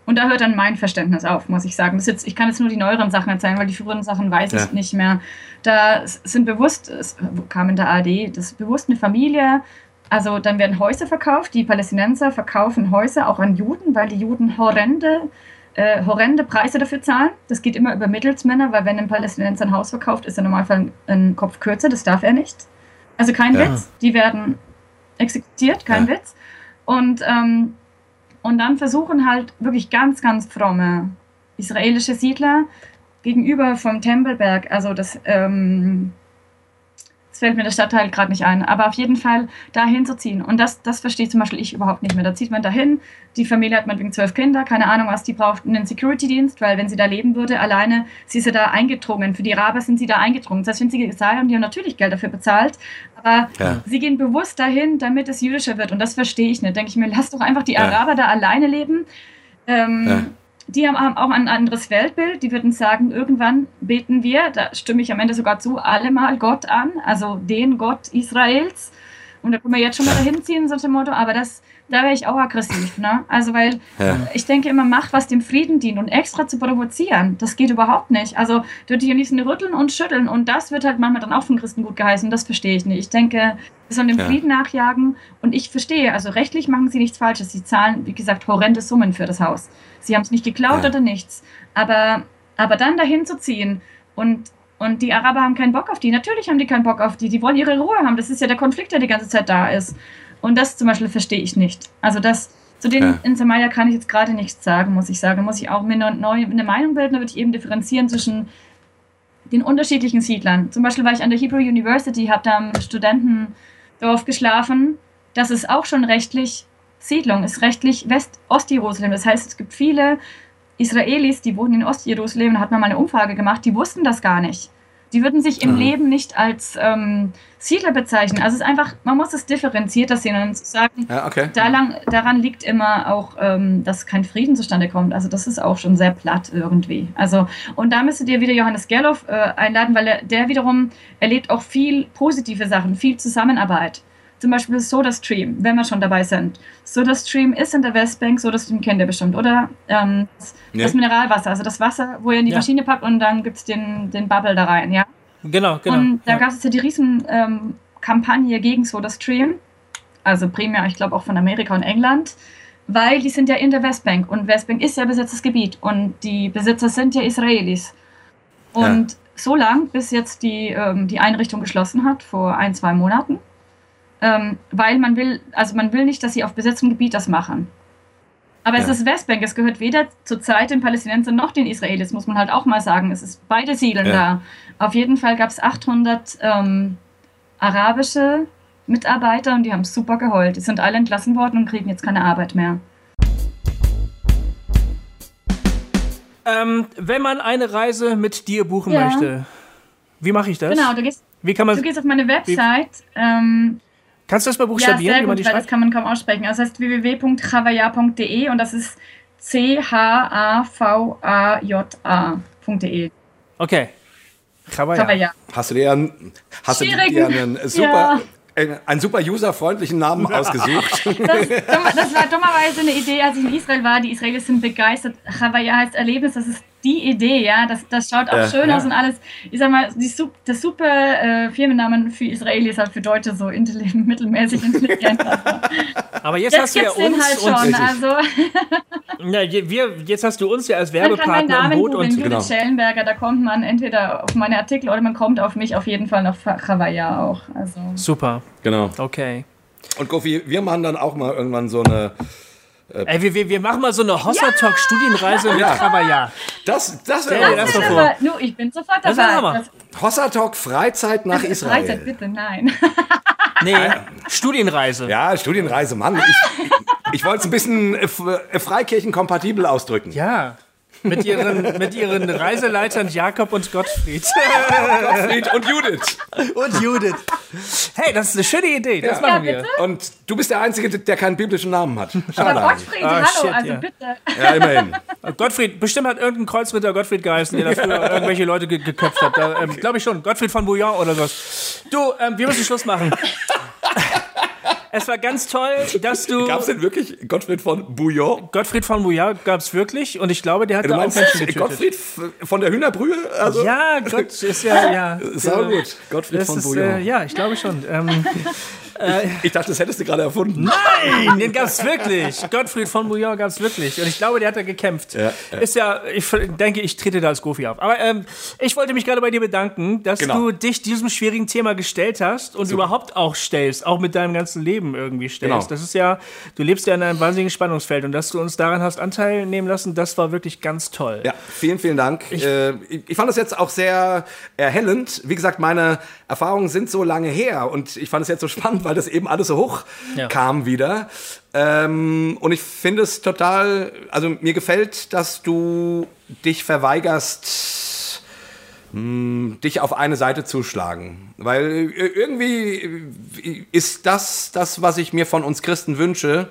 Und da hört dann mein Verständnis auf, muss ich sagen. Jetzt, ich kann jetzt nur die neueren Sachen erzählen, weil die früheren Sachen weiß ja. ich nicht mehr. Da sind bewusst, es kam in der ARD, das ist bewusst eine Familie. Also dann werden Häuser verkauft. Die Palästinenser verkaufen Häuser auch an Juden, weil die Juden horrende äh, horrende Preise dafür zahlen. Das geht immer über Mittelsmänner, weil wenn ein Palästinenser ein Haus verkauft, ist er normalerweise ein Kopf kürzer, das darf er nicht. Also kein ja. Witz, die werden exekutiert, kein ja. Witz. Und, ähm, und dann versuchen halt wirklich ganz, ganz fromme israelische Siedler gegenüber vom Tempelberg, also das ähm, das fällt mir der Stadtteil gerade nicht ein. Aber auf jeden Fall dahin zu ziehen. Und das, das verstehe zum Beispiel ich überhaupt nicht mehr. Da zieht man dahin, die Familie hat meinetwegen zwölf Kinder, keine Ahnung was, die braucht einen Security-Dienst, weil wenn sie da leben würde, alleine, sie ist ja da eingedrungen. Für die Araber sind sie da eingedrungen. Das heißt, wenn sie gezahlt haben, die haben natürlich Geld dafür bezahlt. Aber ja. sie gehen bewusst dahin, damit es jüdischer wird. Und das verstehe ich nicht. Denke ich mir, lass doch einfach die ja. Araber da alleine leben. Ähm, ja die haben auch ein anderes Weltbild. Die würden sagen, irgendwann beten wir, da stimme ich am Ende sogar zu, alle mal Gott an, also den Gott Israels. Und da können wir jetzt schon mal dahin ziehen, so dem Motto, aber das, da wäre ich auch aggressiv. Ne? Also, weil ja. ich denke immer, mach was dem Frieden dient und extra zu provozieren, das geht überhaupt nicht. Also, du hier nicht rütteln und schütteln und das wird halt manchmal dann auch von Christen gut geheißen, das verstehe ich nicht. Ich denke, wir sollen dem ja. Frieden nachjagen und ich verstehe, also rechtlich machen sie nichts Falsches. Sie zahlen, wie gesagt, horrende Summen für das Haus. Sie haben es nicht geklaut ja. oder nichts. Aber, aber dann dahin zu ziehen und und die Araber haben keinen Bock auf die. Natürlich haben die keinen Bock auf die. Die wollen ihre Ruhe haben. Das ist ja der Konflikt, der die ganze Zeit da ist. Und das zum Beispiel verstehe ich nicht. Also das, zu denen ja. in Somalia kann ich jetzt gerade nichts sagen, muss ich sagen. Muss ich auch mir neu eine Meinung bilden, da würde ich eben differenzieren zwischen den unterschiedlichen Siedlern. Zum Beispiel war ich an der Hebrew University, habe da im Studentendorf geschlafen. Das ist auch schon rechtlich Siedlung, ist rechtlich West-Ostjerusalem. Das heißt, es gibt viele Israelis, die wohnen in Ostjerusalem, da hat man mal eine Umfrage gemacht, die wussten das gar nicht. Die würden sich im mhm. Leben nicht als ähm, Siedler bezeichnen. Also es ist einfach, man muss es differenzierter sehen und sagen, ja, okay. daran, daran liegt immer auch, ähm, dass kein Frieden zustande kommt. Also das ist auch schon sehr platt irgendwie. Also und da müsstet ihr wieder Johannes Gerloff äh, einladen, weil er, der wiederum erlebt auch viel positive Sachen, viel Zusammenarbeit. Zum Beispiel SodaStream, wenn wir schon dabei sind. SodaStream ist in der Westbank, SodaStream kennt ihr bestimmt, oder? Ähm, das, Nee. das Mineralwasser, also das Wasser, wo ihr in die Ja. Maschine packt und dann gibt es den, den Bubble da rein, ja? Genau, genau. Und da ja. gab es ja die riesen ähm, Kampagne gegen SodaStream, also primär, ich glaube auch von Amerika und England, weil die sind ja in der Westbank und Westbank ist ja besetztes Gebiet und die Besitzer sind ja Israelis. Und so lang, bis jetzt die, ähm, die Einrichtung geschlossen hat, vor ein, zwei Monaten, ähm, weil man will, also man will nicht, dass sie auf besetztem Gebiet das machen. Aber es Ja. ist Westbank, es gehört weder zur Zeit den Palästinensern noch den Israelis, muss man halt auch mal sagen. Es ist beide siedeln Ja. da. Auf jeden Fall gab es 800 ähm, arabische Mitarbeiter und die haben super geheult. Die sind alle entlassen worden und kriegen jetzt keine Arbeit mehr. Ähm, wenn man eine Reise mit dir buchen Ja. möchte, wie mache ich das? Genau, du gehst, Wie kann man, du gehst auf meine Website. Ähm, kannst du das mal ja, buchstabieren, sehr wie man gut, die weil das kann man kaum aussprechen. Also Das heißt www.chavaya.de und das ist c-h-a-v-a-j-a.de. Okay. Chavaya. Chavaya. Hast du dir, einen- hast du dir einen super, Ja. einen, einen super userfreundlichen Namen ausgesucht? Das, das war dummerweise eine Idee, als ich in Israel war. Die Israelis sind begeistert. Chavaya heißt Erlebnis, das ist die Idee, ja. Das, das schaut auch Ja, schön ja. aus und alles. Ich sag mal, die, der super äh, Firmennamen für Israelis ist halt für Deutsche so intelli- mittelmäßig intelligent. Aber jetzt das hast du ja uns halt und schon. Richtig. Also, ja, je- wir, jetzt hast du uns ja als man kann Werbepartner Namen Boot googeln, und Genau. Schellenberger, da kommt man entweder auf meine Artikel oder man kommt auf mich auf jeden Fall auf Chavaya auch. Also, super. genau. Okay. Und Kofi, wir machen dann auch mal irgendwann so eine. Ey, wir, wir, wir machen mal so eine Hossa Talk Studienreise mit Ja. Das, das wäre das das doch vor. nu, ich bin sofort Das dabei. Hossa Talk Freizeit nach Freizeit, Israel. bitte, nein. Nee, Studienreise. Ja, Studienreise, Mann. Ich, ich wollte es ein bisschen äh, äh, Freikirchenkompatibel ausdrücken. Ja. Mit ihren, mit ihren Reiseleitern Jakob und Gottfried. Gottfried und Judith. und Judith. Hey, das ist eine schöne Idee. Das Ja. machen Ja, wir. bitte? Und du bist der Einzige, der keinen biblischen Namen hat. Schade Aber. Gottfried, Ah, hallo, shit, also ja. bitte. Ja, immerhin. Gottfried, bestimmt hat irgendein Kreuzritter Gottfried geheißen, der da früher irgendwelche Leute ge geköpft hat. Ähm, Glaube ich schon. Gottfried von Bouillon oder was. Du, ähm, wir müssen Schluss machen. Es war ganz toll, dass du. Gab es denn wirklich Gottfried von Bouillon? Gottfried von Bouillon gab es wirklich und ich glaube, der hat Du da auch Menschen getötet. Gottfried von der Hühnerbrühe? Also, Ja, Gott ist ja, ja. Sau gut. Gottfried Das von ist, Bouillon. äh, ja, ich glaube schon. Ähm, Ich dachte, das hättest du gerade erfunden. nein, den gab es wirklich. Gottfried von Bouillon gab es wirklich. Und ich glaube, der hat da gekämpft. Ja, ja. Ist ja, ich denke, ich trete da als Gofi auf. Aber ähm, ich wollte mich gerade bei dir bedanken, dass Genau. du dich diesem schwierigen Thema gestellt hast und überhaupt auch stellst, auch mit deinem ganzen Leben irgendwie stellst. Genau. Das ist ja, du lebst ja in einem wahnsinnigen Spannungsfeld und dass du uns daran hast Anteil nehmen lassen, das war wirklich ganz toll. Ja, vielen, vielen Dank. Ich, äh, ich, ich fand das jetzt auch sehr erhellend. Wie gesagt, meine Erfahrungen sind so lange her und ich fand es jetzt so spannend, weil das eben alles so hoch Ja. kam wieder. Ähm, und ich finde es total, also mir gefällt, dass du dich verweigerst, mh, dich auf eine Seite zu schlagen. Weil äh, irgendwie äh, ist das das, was ich mir von uns Christen wünsche,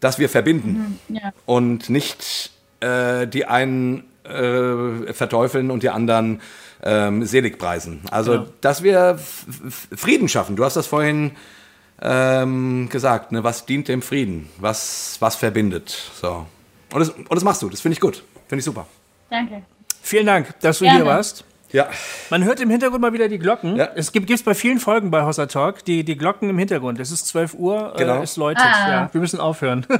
dass wir verbinden Ja. und nicht äh, die einen äh, verteufeln und die anderen ähm, selig preisen. Also, Ja. dass wir Frieden schaffen. Du hast das vorhin ähm, gesagt, ne? was dient dem Frieden? Was, was verbindet? So. Und das, und das machst du, das finde ich gut. Finde ich super. Danke. Vielen Dank, dass du Gerne. hier warst. Ja. Man hört im Hintergrund mal wieder die Glocken. Ja. Es gibt es bei vielen Folgen bei Hossa Talk die, die Glocken im Hintergrund. Es ist 12 Uhr, Genau. äh, es läutet. Ah. Ja, wir müssen aufhören.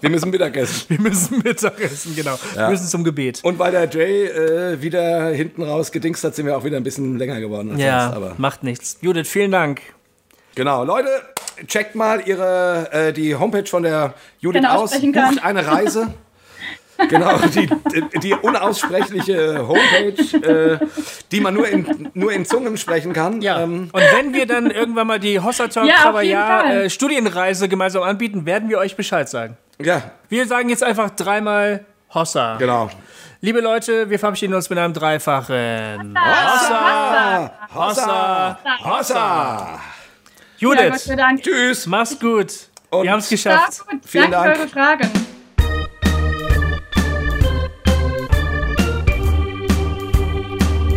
Wir müssen Mittagessen. wir müssen Mittagessen, genau. Wir müssen zum Gebet. Und weil der Jay äh, wieder hinten raus gedingst hat, sind wir auch wieder ein bisschen länger geworden als Ja, sonst. Aber macht nichts. Judith, vielen Dank. Genau, Leute, checkt mal ihre, äh, die Homepage von der Judith Genau, aus. Bucht eine Reise. genau, die, die unaussprechliche Homepage, äh, die man nur in, nur in Zungen sprechen kann. Ja. Ähm, Und wenn wir dann irgendwann mal die Hossa Talk Ja, äh, Studienreise gemeinsam anbieten, werden wir euch Bescheid sagen. ja, Wir sagen jetzt einfach dreimal Hossa. genau. Liebe Leute, wir verabschieden uns mit einem dreifachen Hossa. Hossa. Hossa! Ja, Judith, Gott sei Dank. Tschüss! mach's gut. Und- wir haben es Ja, geschafft. gut. Vielen Danke Dank. für eure Fragen.